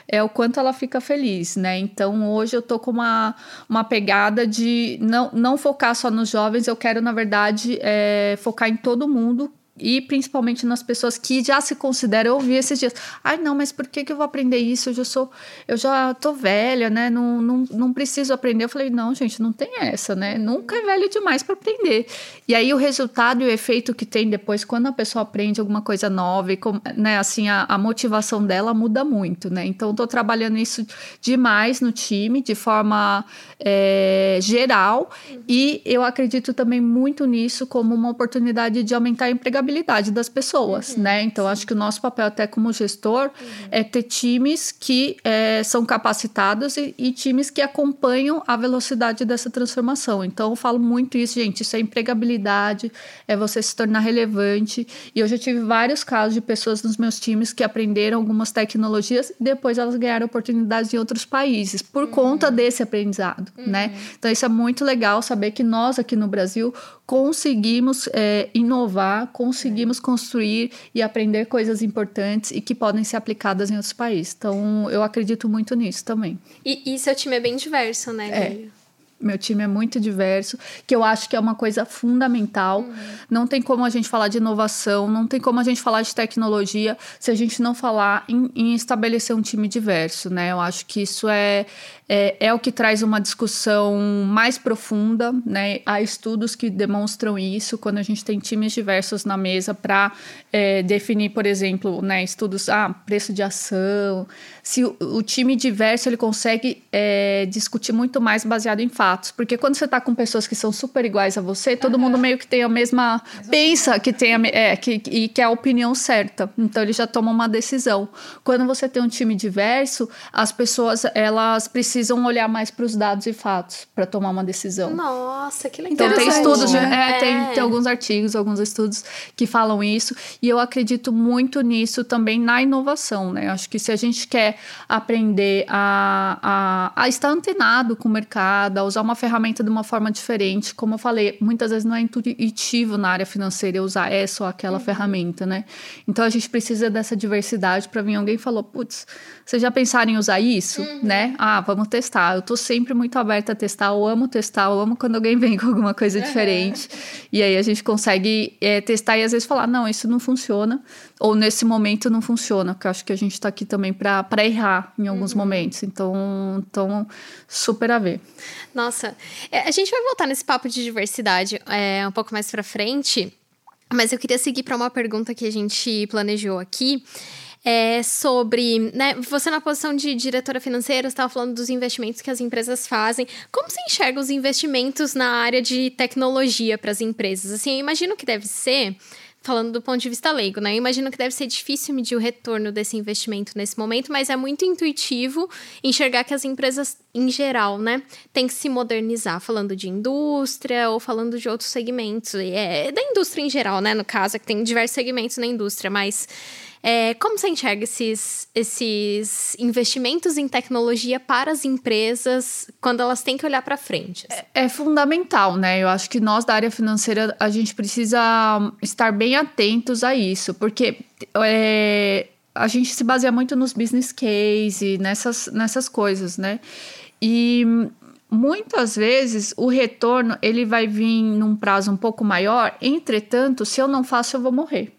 é o quanto ela fica feliz, né? Então hoje eu tô com uma, uma pegada de não, não focar só nos jovens, eu quero, na verdade, é, focar em todo mundo e principalmente nas pessoas que já se consideram, eu ouvi esses dias, ai não, mas por que, que eu vou aprender isso? Eu já sou, eu já tô velha, né? Não, não, não preciso aprender. Eu falei, não, gente, não tem essa, né? Nunca é velho demais para aprender. E aí o resultado e o efeito que tem depois, quando a pessoa aprende alguma coisa nova, e né, assim, a, a motivação dela muda muito, né? Então, estou trabalhando isso demais no time, de forma é, geral, uhum. e eu acredito também muito nisso como uma oportunidade de aumentar a empregabilidade empregabilidade das pessoas, uhum, né? Então, sim. acho que o nosso papel, até como gestor, uhum. é ter times que é, são capacitados e, e, times que acompanham a velocidade dessa transformação. Então, eu falo muito isso, gente. Isso é empregabilidade, é você se tornar relevante. E eu já tive vários casos de pessoas nos meus times que aprenderam algumas tecnologias e depois elas ganharam oportunidades em outros países por uhum. conta desse aprendizado, né? Uhum. Então, isso é muito legal saber que nós aqui no Brasil conseguimos é, inovar, conseguimos construir e aprender coisas importantes e que podem ser aplicadas em outros países. Então, eu acredito muito nisso também. E, e seu time é bem diverso, né, é. Meu time é muito diverso, que eu acho que é uma coisa fundamental. Uhum. Não tem como a gente falar de inovação, não tem como a gente falar de tecnologia se a gente não falar em, em estabelecer um time diverso, né? Eu acho que isso é, é, é, o que traz uma discussão mais profunda, né? Há estudos que demonstram isso quando a gente tem times diversos na mesa para é, definir, por exemplo, né, estudos, ah, preço de ação. Se o, o time diverso ele consegue é, discutir muito mais baseado em fatos Porque quando você está com pessoas que são super iguais a você, todo uhum. mundo meio que tem a mesma. pensa que tem a, é, que, e que é a opinião certa. Então ele já toma uma decisão. Quando você tem um time diverso, as pessoas elas precisam olhar mais para os dados e fatos para tomar uma decisão. Nossa, que legal. Então tem estudos, né? é, Tem, é. tem alguns artigos, alguns estudos que falam isso. E eu acredito muito nisso também na inovação, né? Acho que se a gente quer aprender a, a, a estar antenado com o mercado, a usar usar uma ferramenta de uma forma diferente. Como eu falei, muitas vezes não é intuitivo na área financeira usar essa ou aquela uhum. ferramenta, né? Então a gente precisa dessa diversidade para vir alguém falou, putz, vocês já pensaram em usar isso, uhum. né? Ah, vamos testar. Eu tô sempre muito aberta a testar, eu amo testar, eu amo quando alguém vem com alguma coisa diferente. E aí a gente consegue é, testar e às vezes falar, não, isso não funciona ou nesse momento não funciona, porque eu acho que a gente está aqui também para errar em alguns uhum. momentos. Então, então, super a ver. Nossa, é, a gente vai voltar nesse papo de diversidade é, um pouco mais para frente, mas eu queria seguir para uma pergunta que a gente planejou aqui. É sobre, né, você na posição de diretora financeira, estava falando dos investimentos que as empresas fazem. Como você enxerga os investimentos na área de tecnologia para as empresas? Assim, eu imagino que deve ser falando do ponto de vista leigo, né? Eu imagino que deve ser difícil medir o retorno desse investimento nesse momento, mas é muito intuitivo enxergar que as empresas, em geral, né, têm que se modernizar, falando de indústria ou falando de outros segmentos. É, da indústria em geral, né? No caso, é que tem diversos segmentos na indústria, mas É, como você enxerga esses, esses investimentos em tecnologia para as empresas quando elas têm que olhar para frente? É, é, fundamental, né? Eu acho que nós da área financeira a gente precisa estar bem atentos a isso, porque é, a gente se baseia muito nos business case, nessas, nessas coisas, né? E muitas vezes o retorno ele vai vir num prazo um pouco maior, entretanto, se eu não faço, eu vou morrer.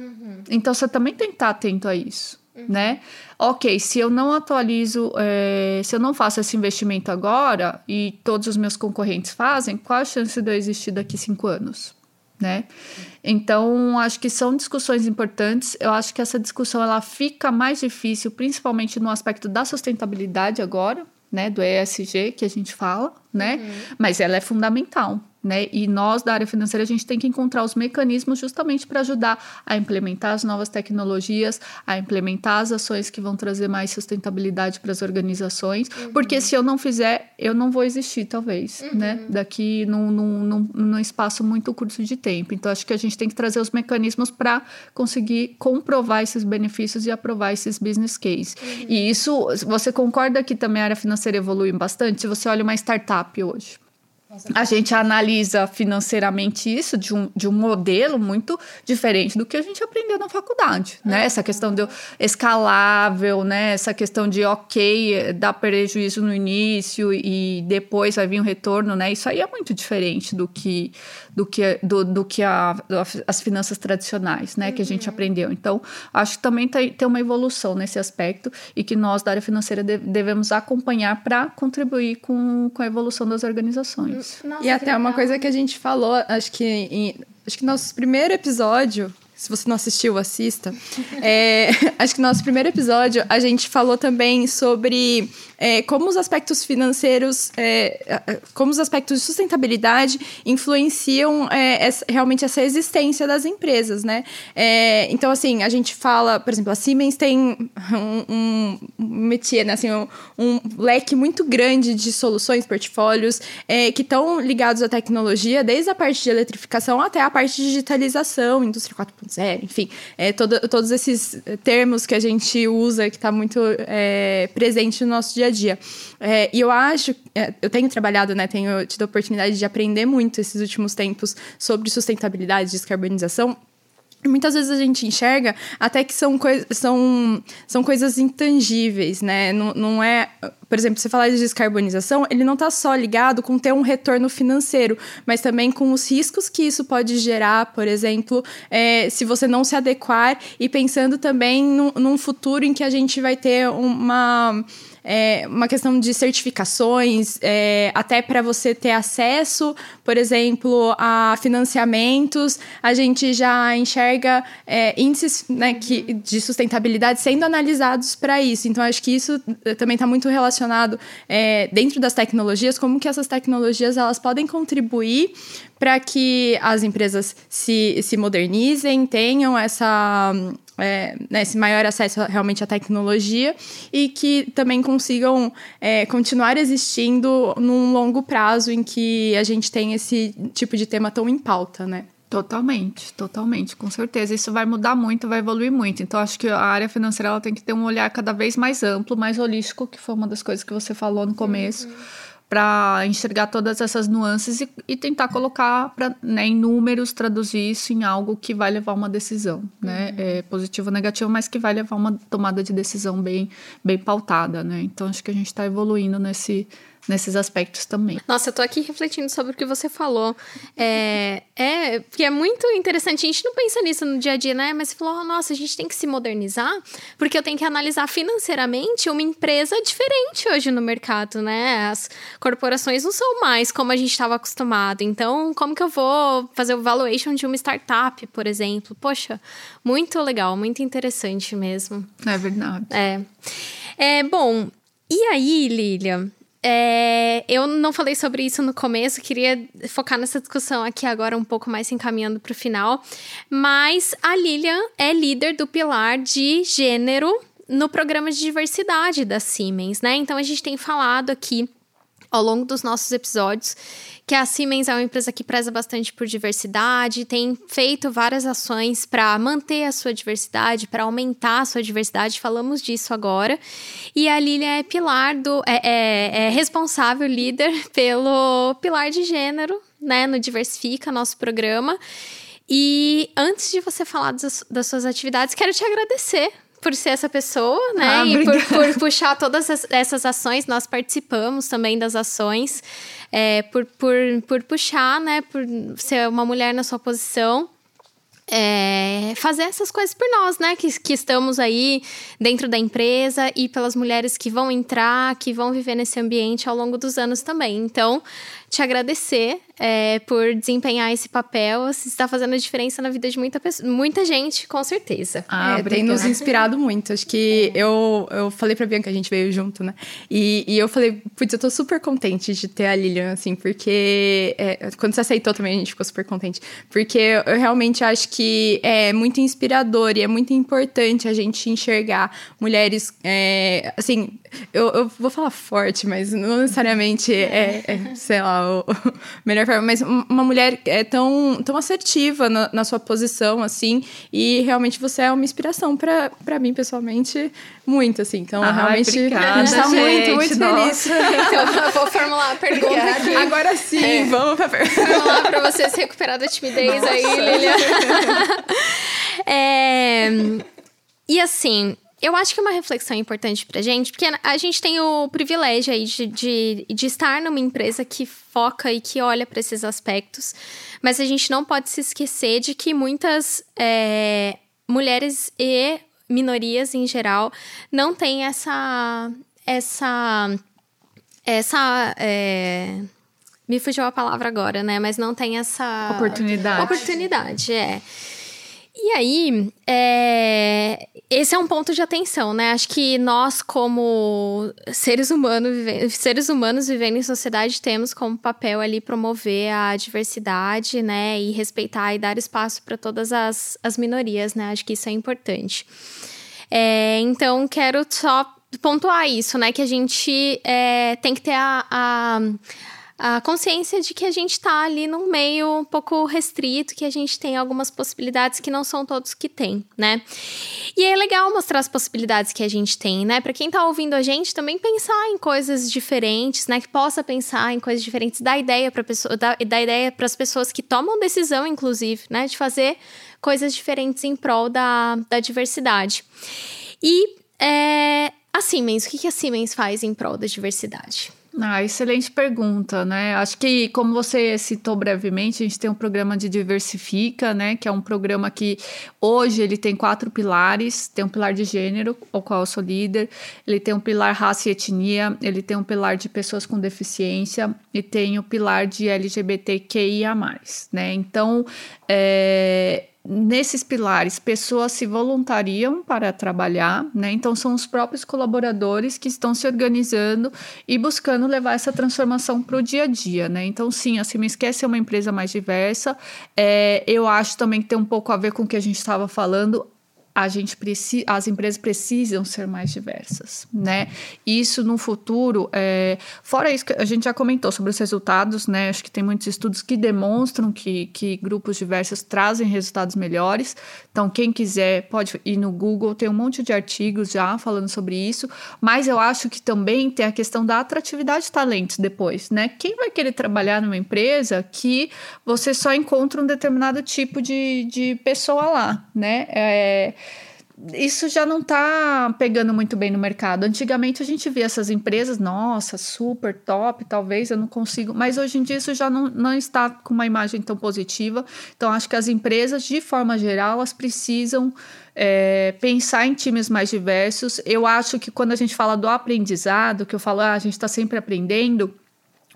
Uhum. Então você também tem que estar atento a isso. Uhum. Né? Ok, se eu não atualizo, é, se eu não faço esse investimento agora e todos os meus concorrentes fazem, qual a chance de eu existir daqui cinco anos? Né? Então, acho que são discussões importantes. Eu acho que essa discussão ela fica mais difícil, principalmente no aspecto da sustentabilidade agora, né, do ESG que a gente fala, né? Uhum. Mas ela é fundamental, né? E nós da área financeira a gente tem que encontrar os mecanismos justamente para ajudar a implementar as novas tecnologias, a implementar as ações que vão trazer mais sustentabilidade para as organizações, uhum. porque se eu não fizer, eu não vou existir talvez, uhum. né? Daqui num, num, num, num, espaço muito curto de tempo. Então acho que a gente tem que trazer os mecanismos para conseguir comprovar esses benefícios e aprovar esses business cases. Uhum. E isso, você concorda que também a área financeira evolui bastante? Se você olha uma startup hoje, a gente analisa financeiramente isso de um, de um modelo muito diferente do que a gente aprendeu na faculdade, né? Essa questão de escalável, né? Essa questão de, ok, dá prejuízo no início e depois vai vir um retorno, né? Isso aí é muito diferente do que, do que, do, do que a, as finanças tradicionais, né? Uhum. Que a gente uhum. aprendeu. Então, acho que também tem, tem uma evolução nesse aspecto e que nós, da área financeira, devemos acompanhar para contribuir com, com a evolução das organizações. Nossa, e até uma coisa que a gente falou, acho que em, acho que nosso primeiro episódio se você não assistiu, assista. É, acho que no nosso primeiro episódio a gente falou também sobre é, como os aspectos financeiros, é, como os aspectos de sustentabilidade influenciam é, essa, realmente essa existência das empresas, né? É, então, assim, a gente fala, por exemplo, a Siemens tem um, um métier, né? assim, um, um, leque muito grande de soluções, portfólios, é, que estão ligados à tecnologia, desde a parte de eletrificação até a parte de digitalização, indústria 4.0 zero, enfim, é, todo, todos esses termos que a gente usa, que está muito é, presente no nosso dia a dia. É, e eu acho, é, eu tenho trabalhado, né, tenho tido a oportunidade de aprender muito esses últimos tempos sobre sustentabilidade, descarbonização, Muitas vezes a gente enxerga até que são, coi são, são coisas intangíveis, né? Não, não é. Por exemplo, você falar de descarbonização, ele não está só ligado com ter um retorno financeiro, mas também com os riscos que isso pode gerar, por exemplo, é, se você não se adequar e pensando também num, num futuro em que a gente vai ter uma é, uma questão de certificações, é, até para você ter acesso, por exemplo, a financiamentos, a gente já enxerga é, índices né, que, de sustentabilidade sendo analisados para isso. Então, acho que isso eh, também está muito relacionado é, dentro das tecnologias, como que essas tecnologias elas podem contribuir para que as empresas se, se modernizem, tenham essa, é, né, esse maior acesso realmente à tecnologia e que também consigam é, continuar existindo num longo prazo em que a gente tem esse tipo de tema tão em pauta, né? Totalmente, totalmente, com certeza. Isso vai mudar muito, vai evoluir muito. Então, acho que a área financeira ela tem que ter um olhar cada vez mais amplo, mais holístico, que foi uma das coisas que você falou no começo. Uhum para enxergar todas essas nuances e, e tentar colocar pra, né, em números, traduzir isso em algo que vai levar uma decisão, né? Uhum. É, positivo ou negativo, mas que vai levar uma tomada de decisão bem, bem pautada, né? Então acho que a gente está evoluindo nesse, nesses aspectos também. Nossa, eu tô aqui refletindo sobre o que você falou. É, é porque é muito interessante. A gente não pensa nisso no dia a dia, né? Mas você falou, oh, nossa, a gente tem que se modernizar, porque eu tenho que analisar financeiramente uma empresa diferente hoje no mercado, né? As corporações não são mais como a gente estava acostumado. Então, como que eu vou fazer o valuation de uma startup, por exemplo? Poxa, muito legal, muito interessante mesmo. É verdade. É. É, bom, e aí, Lilian? É, eu não falei sobre isso no começo, queria focar nessa discussão aqui agora, um pouco mais encaminhando para o final. Mas a Lilian é líder do pilar de gênero no programa de diversidade da Siemens, né? Então a gente tem falado aqui ao longo dos nossos episódios, que a Siemens é uma empresa que preza bastante por diversidade, tem feito várias ações para manter a sua diversidade, para aumentar a sua diversidade, falamos disso agora. E a Lilian é pilar do. é, é, é responsável, líder, pelo pilar de gênero, né, no Diversifica, nosso programa. E antes de você falar das, das suas atividades, quero te agradecer por ser essa pessoa, né? Ah, e por, por, puxar todas essas ações. Nós participamos também das ações, é, por, por, por puxar, né? Por ser uma mulher na sua posição. É, fazer essas coisas por nós, né? Que, que estamos aí dentro da empresa e pelas mulheres que vão entrar, que vão viver nesse ambiente ao longo dos anos também. Então, te agradecer é, por desempenhar esse papel. Você está fazendo a diferença na vida de muita, muita gente, com certeza. Ah, é, tem nos inspirado muito. Acho que é. eu, eu falei pra Bianca, a gente veio junto, né? E, e eu falei, putz, eu tô super contente de ter a Lilian, assim, porque é, quando você aceitou também, a gente ficou super contente. Porque eu realmente acho que é muito inspirador e é muito importante a gente enxergar mulheres, é, assim, eu, eu vou falar forte, mas não necessariamente é, é sei lá, o, o melhor forma, mas uma mulher é tão, tão assertiva na, na, sua posição, assim, e realmente você é uma inspiração para mim, pessoalmente, muito, assim. Então, ah, realmente, obrigada, a gente tá gente, muito, muito nossa. feliz. Então, vou formular a pergunta aqui. Agora sim, é. vamos pra pergunta. Lá pra você se recuperar da timidez nossa. aí, Lilian. é, e assim, eu acho que é uma reflexão importante pra gente, porque a gente tem o privilégio aí de, de, de estar numa empresa que foca e que olha para esses aspectos, mas a gente não pode se esquecer de que muitas é, mulheres e minorias em geral não têm essa. essa. essa. É, me fugiu a palavra agora, né? Mas não tem essa. Oportunidade. Oportunidade, é. E aí, é, esse é um ponto de atenção, né? Acho que nós, como seres humanos, seres humanos vivendo em sociedade, temos como papel ali promover a diversidade, né? E respeitar e dar espaço para todas as, as minorias, né? Acho que isso é importante. É, então, quero só pontuar isso, né? Que a gente é, tem que ter a, a a consciência de que a gente está ali num meio um pouco restrito, que a gente tem algumas possibilidades que não são todos que tem, né? E é legal mostrar as possibilidades que a gente tem, né? Para quem está ouvindo a gente também pensar em coisas diferentes, né? Que possa pensar em coisas diferentes, dar ideia para pessoa, dar, dar ideia para as pessoas que tomam decisão, inclusive, né? De fazer coisas diferentes em prol da, da diversidade. E é, a Siemens, o que a Siemens faz em prol da diversidade? Ah, excelente pergunta, né? Acho que, como você citou brevemente, a gente tem um programa de Diversifica, né? Que é um programa que hoje ele tem quatro pilares: tem um pilar de gênero, o qual eu sou líder, ele tem um pilar raça e etnia, ele tem um pilar de pessoas com deficiência e tem o pilar de LGBTQIA. Né? Então, é, nesses pilares, pessoas se voluntariam para trabalhar, né? Então são os próprios colaboradores que estão se organizando e buscando levar essa transformação para o dia a dia, né? Então sim, a Siemens quer ser uma empresa mais diversa. É, eu acho também que tem um pouco a ver com o que a gente estava falando a gente precisa, as empresas precisam ser mais diversas, né? Isso no futuro, é, fora isso que a gente já comentou sobre os resultados, né? Acho que tem muitos estudos que demonstram que, que grupos diversos trazem resultados melhores. Então, quem quiser pode ir no Google, tem um monte de artigos já falando sobre isso. Mas eu acho que também tem a questão da atratividade de talentos depois, né? Quem vai querer trabalhar numa empresa que você só encontra um determinado tipo de, de pessoa lá, né? É, isso já não está pegando muito bem no mercado. Antigamente a gente via essas empresas, nossa, super top, talvez eu não consigo, mas hoje em dia isso já não, não está com uma imagem tão positiva. Então acho que as empresas, de forma geral, elas precisam é, pensar em times mais diversos. Eu acho que quando a gente fala do aprendizado, que eu falo, ah, a gente está sempre aprendendo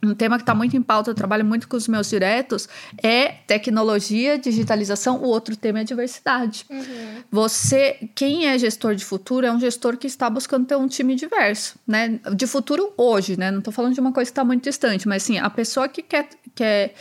um tema que está muito em pauta, eu trabalho muito com os meus diretos, é tecnologia, digitalização. O outro tema é diversidade. Uhum. Você, quem é gestor de futuro, é um gestor que está buscando ter um time diverso, né? De futuro hoje, né? Não estou falando de uma coisa que está muito distante, mas sim, a pessoa que quer, quer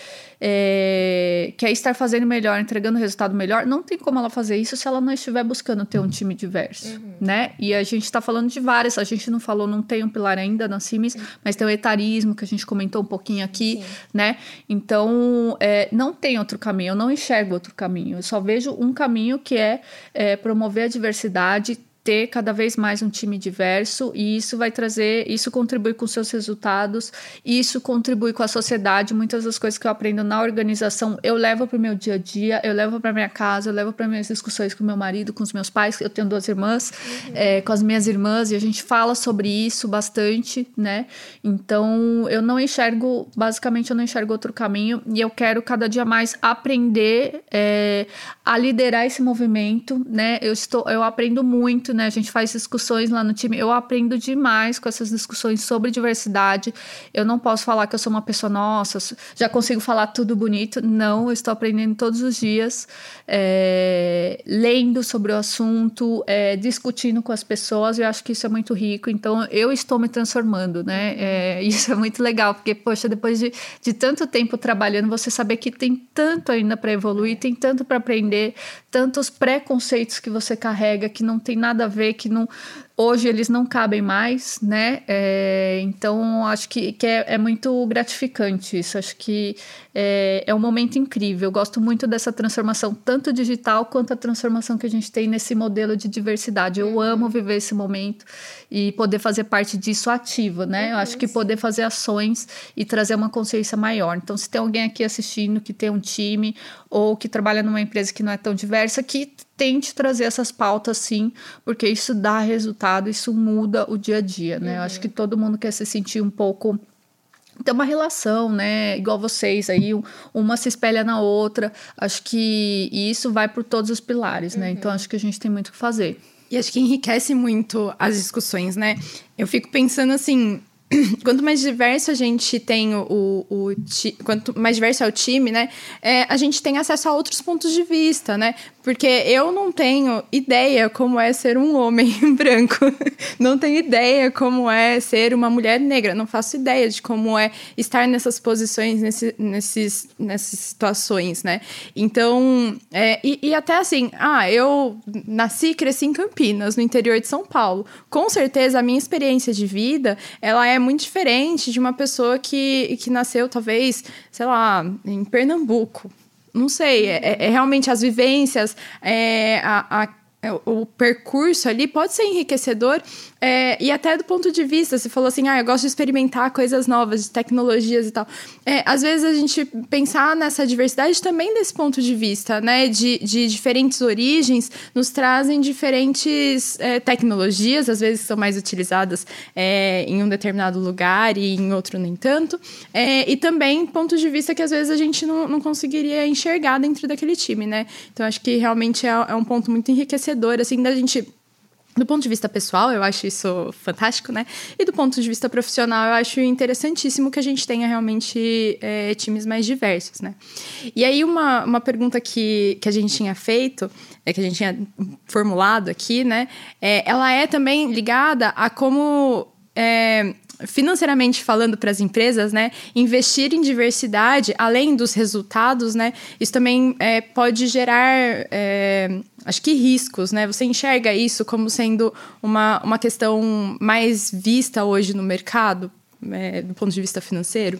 é, quer estar fazendo melhor, entregando resultado melhor, não tem como ela fazer isso se ela não estiver buscando ter um time diverso, uhum. né? E a gente está falando de várias, a gente não falou, não tem um pilar ainda na CIMES, uhum. mas tem o etarismo, que a gente comentou um pouquinho aqui, Sim. né? Então, é, não tem outro caminho, eu não enxergo outro caminho, eu só vejo um caminho que é, é promover a diversidade, ter cada vez mais um time diverso e isso vai trazer, isso contribui com seus resultados, isso contribui com a sociedade. Muitas das coisas que eu aprendo na organização eu levo para o meu dia a dia, eu levo para minha casa, eu levo para minhas discussões com meu marido, com os meus pais. Eu tenho duas irmãs, uhum. é, com as minhas irmãs e a gente fala sobre isso bastante, né? Então eu não enxergo, basicamente eu não enxergo outro caminho e eu quero cada dia mais aprender é, a liderar esse movimento, né? Eu estou, eu aprendo muito né? A gente faz discussões lá no time. Eu aprendo demais com essas discussões sobre diversidade. Eu não posso falar que eu sou uma pessoa, nossa, já consigo falar tudo bonito. Não, eu estou aprendendo todos os dias, é, lendo sobre o assunto, é, discutindo com as pessoas. Eu acho que isso é muito rico. Então, eu estou me transformando, né? É, isso é muito legal, porque, poxa, depois de, de tanto tempo trabalhando, você saber que tem tanto ainda para evoluir, tem tanto para aprender, tantos preconceitos que você carrega que não tem nada a ver, que não, hoje eles não cabem mais, né? É, então acho que, que é, é, muito gratificante isso. Acho que é, é um momento incrível. Eu gosto muito dessa transformação, tanto digital quanto a transformação que a gente tem nesse modelo de diversidade. Eu amo viver esse momento e poder fazer parte disso ativo, né? Eu acho que poder fazer ações e trazer uma consciência maior. Então, se tem alguém aqui assistindo que tem um time ou que trabalha numa empresa que não é tão diversa, que tente trazer essas pautas sim, porque isso dá resultado, isso muda o dia a dia, né? Uhum. Eu acho que todo mundo quer se sentir um pouco ter uma relação, né? Igual vocês aí, uma se espelha na outra. Acho que isso vai por todos os pilares, né? Então, uhum. Então acho que a gente tem muito o que fazer. E acho que enriquece muito as discussões, né? Eu fico pensando assim, quanto mais diverso a gente tem o, o, o quanto mais diverso é o time, né? É, a gente tem acesso a outros pontos de vista, né? Porque eu não tenho ideia como é ser um homem branco. Não tenho ideia como é ser uma mulher negra. Não faço ideia de como é estar nessas posições, nesse, nesses, nessas situações, né? Então, é, e, e até assim, ah, eu nasci e cresci em Campinas, no interior de São Paulo. Com certeza, a minha experiência de vida, ela é muito diferente de uma pessoa que, que nasceu, talvez, sei lá, em Pernambuco, não sei, é, é, realmente as vivências, é, a, a é, o percurso ali pode ser enriquecedor é, e até do ponto de vista, você falou assim, ah, eu gosto de experimentar coisas novas, de tecnologias e tal. É, às vezes a gente pensar nessa diversidade também desse ponto de vista, né, de, de diferentes origens, nos trazem diferentes é, tecnologias, às vezes são mais utilizadas é, em um determinado lugar e em outro nem tanto, é, e também pontos de vista que às vezes a gente não, não conseguiria enxergar dentro daquele time, né. Então acho que realmente é, é um ponto muito enriquecedor enriquecedor, assim, da gente do ponto de vista pessoal, eu acho isso fantástico, né? E do ponto de vista profissional, eu acho interessantíssimo que a gente tenha realmente é, times mais diversos, né? E aí, uma, uma pergunta que, que a gente tinha feito, é, que a gente tinha formulado aqui, né? É, ela é também ligada a como é, financeiramente falando para as empresas, né, investir em diversidade, além dos resultados, né, isso também é, pode gerar, é, acho que riscos, né? Você enxerga isso como sendo uma, uma questão mais vista hoje no mercado, é, do ponto de vista financeiro?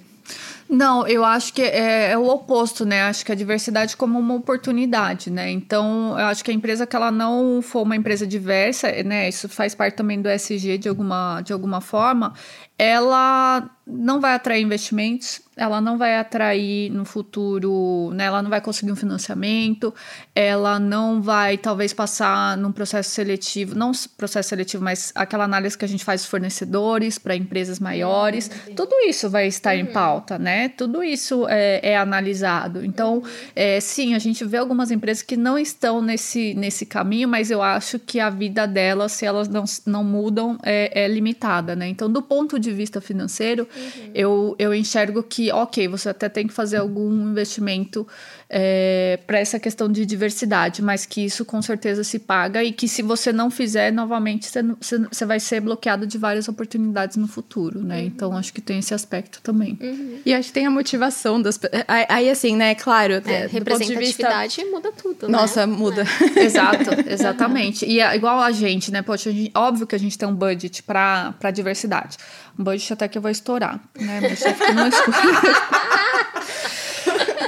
Não, eu acho que é, é, o oposto, né? Acho que a diversidade como uma oportunidade, né? Então, eu acho que a empresa que ela não for uma empresa diversa, né? Isso faz parte também do SG de alguma, de alguma forma, ela não vai atrair investimentos, ela não vai atrair no futuro, né, ela não vai conseguir um financiamento, ela não vai talvez passar num processo seletivo, não processo seletivo, mas aquela análise que a gente faz dos fornecedores para empresas maiores, uhum, tudo isso vai estar uhum. em pauta, né? Tudo isso é, é analisado. Então, uhum. é, sim, a gente vê algumas empresas que não estão nesse, nesse caminho, mas eu acho que a vida delas, se elas não, não mudam, é, é limitada, né? Então, do ponto de vista financeiro, uhum. eu, eu enxergo que, ok, você até tem que fazer algum investimento é, para essa questão de diversidade, mas que isso com certeza se paga e que se você não fizer, novamente, você, vai ser bloqueado de várias oportunidades no futuro, né? Uhum. Então, acho que tem esse aspecto também. Uhum. E acho que tem a motivação das... Aí, assim, né, claro... É, representatividade vista... muda tudo, né? Nossa, muda. É. Exato, exatamente. E é igual a gente, né? Poxa, a gente, óbvio que a gente tem um budget para diversidade. Um budget até que eu vou estourar, né? Mas só fica no escuro.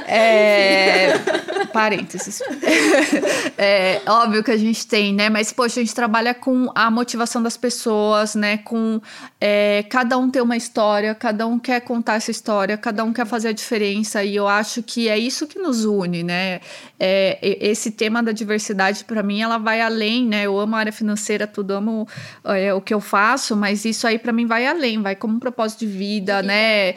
É, parênteses. É óbvio que a gente tem, né? Mas, poxa, a gente trabalha com a motivação das pessoas, né? Com é, cada um ter uma história, cada um quer contar essa história, cada um quer fazer a diferença. E eu acho que é isso que nos une, né? É, esse tema da diversidade, para mim, ela vai além, né? Eu amo a área financeira, tudo, amo é, o que eu faço, mas isso aí para mim vai além, vai como um propósito de vida, né? É.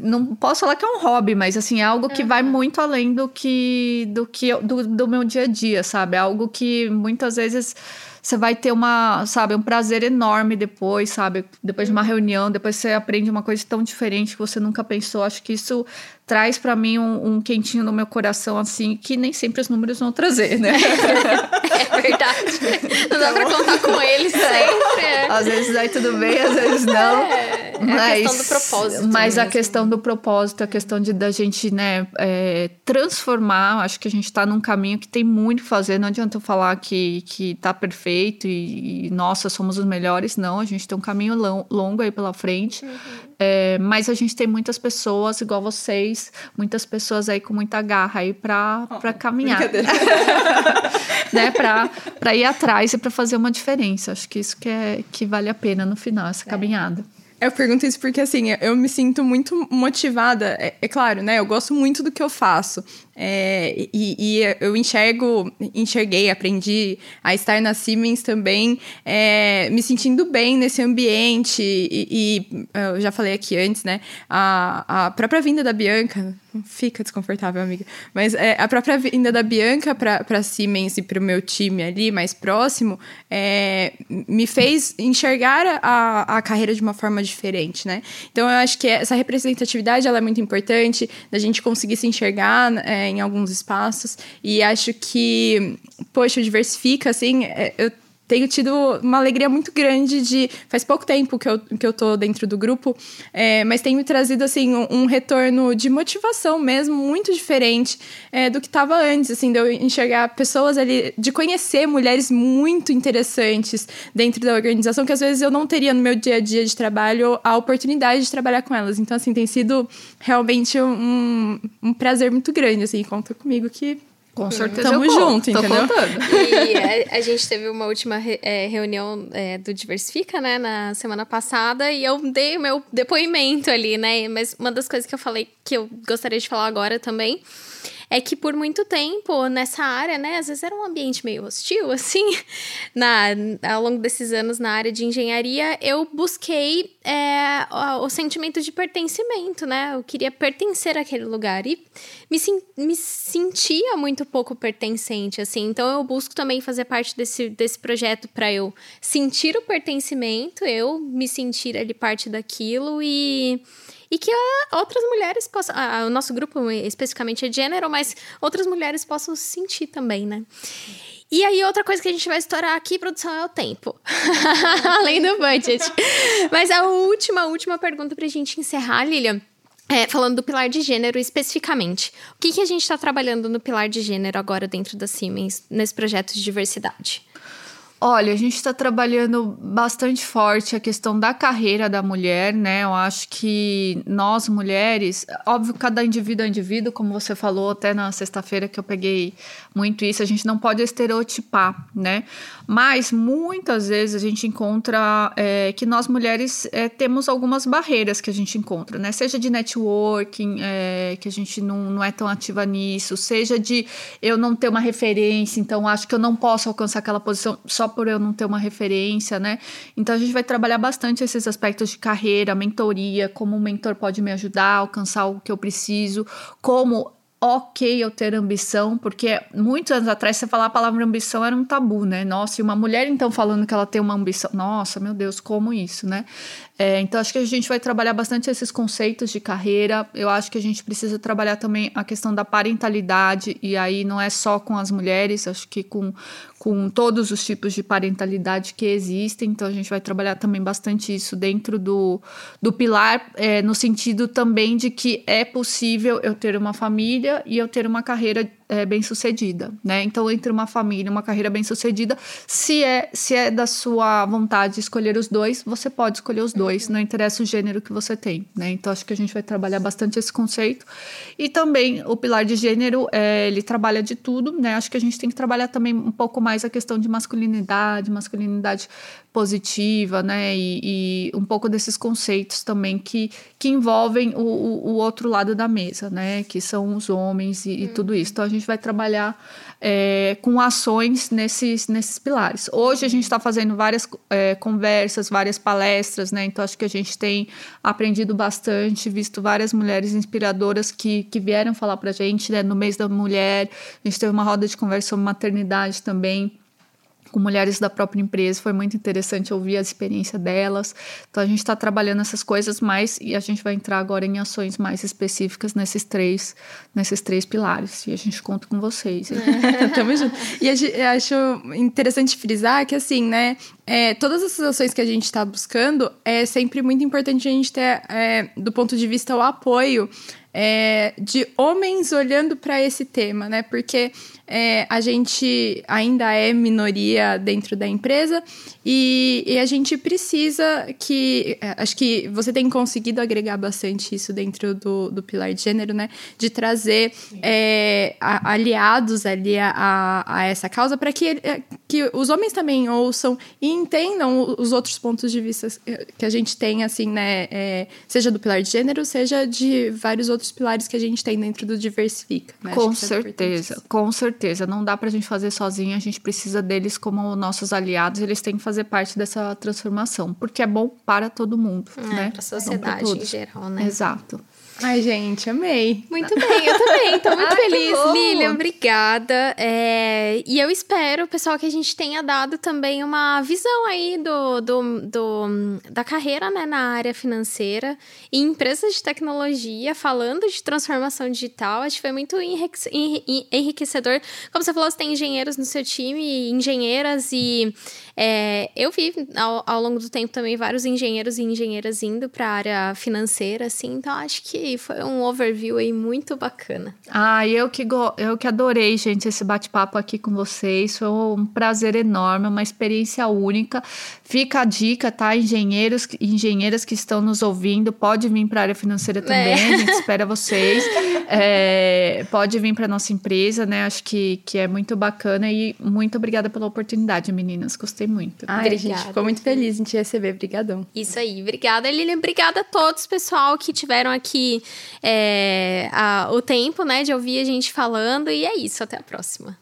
Não posso falar que é um hobby, mas assim, é algo que vai muito além do que do que do, do meu dia a dia, sabe? É algo que muitas vezes você vai ter uma, sabe, um prazer enorme depois, sabe? Depois de uma reunião, depois você aprende uma coisa tão diferente que você nunca pensou. Acho que isso traz para mim um, um, quentinho no meu coração, assim, que nem sempre os números vão trazer, né? é verdade. Não dá pra contar com eles sempre. É. Às vezes aí tudo bem, às vezes não. É, é mas, a questão do propósito. Mas mesmo. a questão do propósito, a questão de da gente, né, é, transformar, acho que a gente tá num caminho que tem muito a fazer. Não adianta eu falar que, que tá perfeito e, e nossa, somos os melhores. Não, a gente tem um caminho longo aí pela frente. Uhum. É, mas a gente tem muitas pessoas, igual vocês, muitas pessoas aí com muita garra aí para oh, caminhar. né? Para ir atrás e para fazer uma diferença. Acho que isso que, é, que vale a pena no final, essa é. caminhada. Eu pergunto isso porque, assim, eu me sinto muito motivada. É, é, claro, né? Eu gosto muito do que eu faço. É, e, e, eu enxergo, enxerguei, aprendi a estar na Siemens também, é, me sentindo bem nesse ambiente. E, e, eu já falei aqui antes, né? A, a própria vinda da Bianca, fica desconfortável, amiga, mas é, a própria vinda da Bianca para Siemens e para o meu time ali mais próximo é, me fez enxergar a, a carreira de uma forma diferente, né? Então eu acho que essa representatividade ela é muito importante, da gente conseguir se enxergar é, em alguns espaços. E acho que, poxa, diversifica, assim, é, eu tenho tido uma alegria muito grande de. Faz pouco tempo que eu, que eu tô dentro do grupo, é, mas tem me trazido, assim, um, um, retorno de motivação mesmo, muito diferente é, do que estava antes, assim, de eu enxergar pessoas ali, de conhecer mulheres muito interessantes dentro da organização, que às vezes eu não teria no meu dia a dia de trabalho a oportunidade de trabalhar com elas. Então, assim, tem sido realmente um, um prazer muito grande, assim, conta comigo que com certeza. Tamo junto, entendeu? E a, a, gente teve uma última re, é, reunião é, do Diversifica, né, na semana passada, e eu dei o meu depoimento ali, né? Mas uma das coisas que eu falei que eu gostaria de falar agora também é que por muito tempo nessa área, né, às vezes era um ambiente meio hostil, assim, na, ao longo desses anos na área de engenharia, eu busquei é, o, o, sentimento de pertencimento, né? Eu queria pertencer àquele lugar e me, me sentia muito pouco pertencente, assim. Então eu busco também fazer parte desse, desse projeto para eu sentir o pertencimento, eu me sentir ali parte daquilo e e que outras mulheres possam. Ah, o nosso grupo especificamente é gênero, mas outras mulheres possam se sentir também, né? E aí, outra coisa que a gente vai estourar aqui, produção, é o tempo. Além do budget. Mas a última, última pergunta pra gente encerrar, Lilian. É, falando do pilar de gênero especificamente. O que, que a gente está trabalhando no pilar de gênero agora dentro da Siemens, nesse projeto de diversidade? Olha, a gente está trabalhando bastante forte a questão da carreira da mulher, né? Eu acho que nós mulheres, óbvio, cada indivíduo é indivíduo, como você falou até na sexta-feira que eu peguei muito isso, a gente não pode estereotipar, né? Mas muitas vezes a gente encontra é, que nós mulheres é, temos algumas barreiras que a gente encontra, né? Seja de networking, é, que a gente não, não é tão ativa nisso, seja de eu não ter uma referência, então acho que eu não posso alcançar aquela posição só por eu não ter uma referência, né? Então a gente vai trabalhar bastante esses aspectos de carreira, mentoria, como o mentor pode me ajudar a alcançar o que eu preciso, como ok eu ter ambição, porque muitos anos atrás você falar a palavra ambição era um tabu, né? Nossa, e uma mulher então falando que ela tem uma ambição, nossa, meu Deus, como isso, né? É, então, acho que a gente vai trabalhar bastante esses conceitos de carreira. Eu acho que a gente precisa trabalhar também a questão da parentalidade, e aí não é só com as mulheres, acho que com, com todos os tipos de parentalidade que existem. Então, a gente vai trabalhar também bastante isso dentro do, do pilar, é, no sentido também de que é possível eu ter uma família e eu ter uma carreira é, bem sucedida, né? Então, entre uma família uma carreira bem sucedida, se é, se é da sua vontade escolher os dois, você pode escolher os dois, não interessa o gênero que você tem, né? Então, acho que a gente vai trabalhar bastante esse conceito. E também o pilar de gênero, é, ele trabalha de tudo, né? Acho que a gente tem que trabalhar também um pouco mais a questão de masculinidade, masculinidade positiva, né? E, e, um pouco desses conceitos também que, que envolvem o, o, outro lado da mesa, né? Que são os homens e, e tudo isso. Então a gente vai trabalhar é, com ações nesses, nesses pilares. Hoje a gente está fazendo várias é, conversas, várias palestras, né? Então acho que a gente tem aprendido bastante, visto várias mulheres inspiradoras que, que vieram falar para a gente, né? No mês da mulher, a gente teve uma roda de conversa sobre maternidade também com mulheres da própria empresa, foi muito interessante ouvir a experiência delas. Então a gente está trabalhando essas coisas mais e a gente vai entrar agora em ações mais específicas nesses três, nesses três pilares. E a gente conta com vocês. É, tamo junto. E acho interessante frisar que assim, né? É, todas essas ações que a gente está buscando é sempre muito importante a gente ter, é, do ponto de vista o apoio é, de homens olhando para esse tema, né? Porque é, a gente ainda é minoria dentro da empresa e, e, a gente precisa que. É, acho que você tem conseguido agregar bastante isso dentro do, do pilar de gênero, né? De trazer é, a, aliados ali a, a, essa causa para que, é, que os homens também ouçam e entendam os outros pontos de vista que a gente tem, assim, né? É, seja do pilar de gênero, seja de vários outros pilares que a gente tem dentro do Diversifica. Né? Com é certeza, com certeza. Não dá para a gente fazer sozinho, a gente precisa deles como nossos aliados, eles têm que fazer parte dessa transformação, porque é bom para todo mundo, é, né? Para a sociedade em geral, né? Exato. Ai, gente, amei. Muito bem, eu também. Tô muito Ai, feliz. Lilian, obrigada. É, e eu espero, pessoal, que a gente tenha dado também uma visão aí do, do, do, da carreira né, na área financeira e empresas de tecnologia, falando de transformação digital. Acho que foi muito enriquecedor. Como você falou, você tem engenheiros no seu time, engenheiras, e é, eu vi ao, ao longo do tempo também vários engenheiros e engenheiras indo para a área financeira, assim, então acho que foi um overview aí muito bacana. Ah, eu que, eu que adorei, gente, esse bate-papo aqui com vocês. Foi um prazer enorme, uma experiência única. Fica a dica, tá? Engenheiros engenheiras que estão nos ouvindo, pode vir para a área financeira também, é. a gente espera vocês. É, pode vir para nossa empresa, né? Acho que, que é muito bacana e muito obrigada pela oportunidade, meninas. Gostei muito. Ai, obrigada. gente, ficou muito feliz em te receber. Obrigadão. Isso aí, obrigada, Lilian. Obrigada a todos, pessoal, que tiveram aqui é, a, o tempo, né, de ouvir a gente falando. E é isso, até a próxima.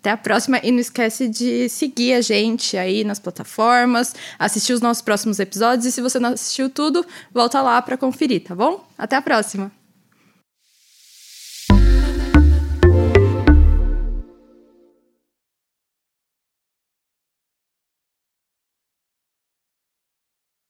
Até a próxima e não esquece de seguir a gente aí nas plataformas, assistir os nossos próximos episódios e se você não assistiu tudo, volta lá para conferir, tá bom? Até a próxima.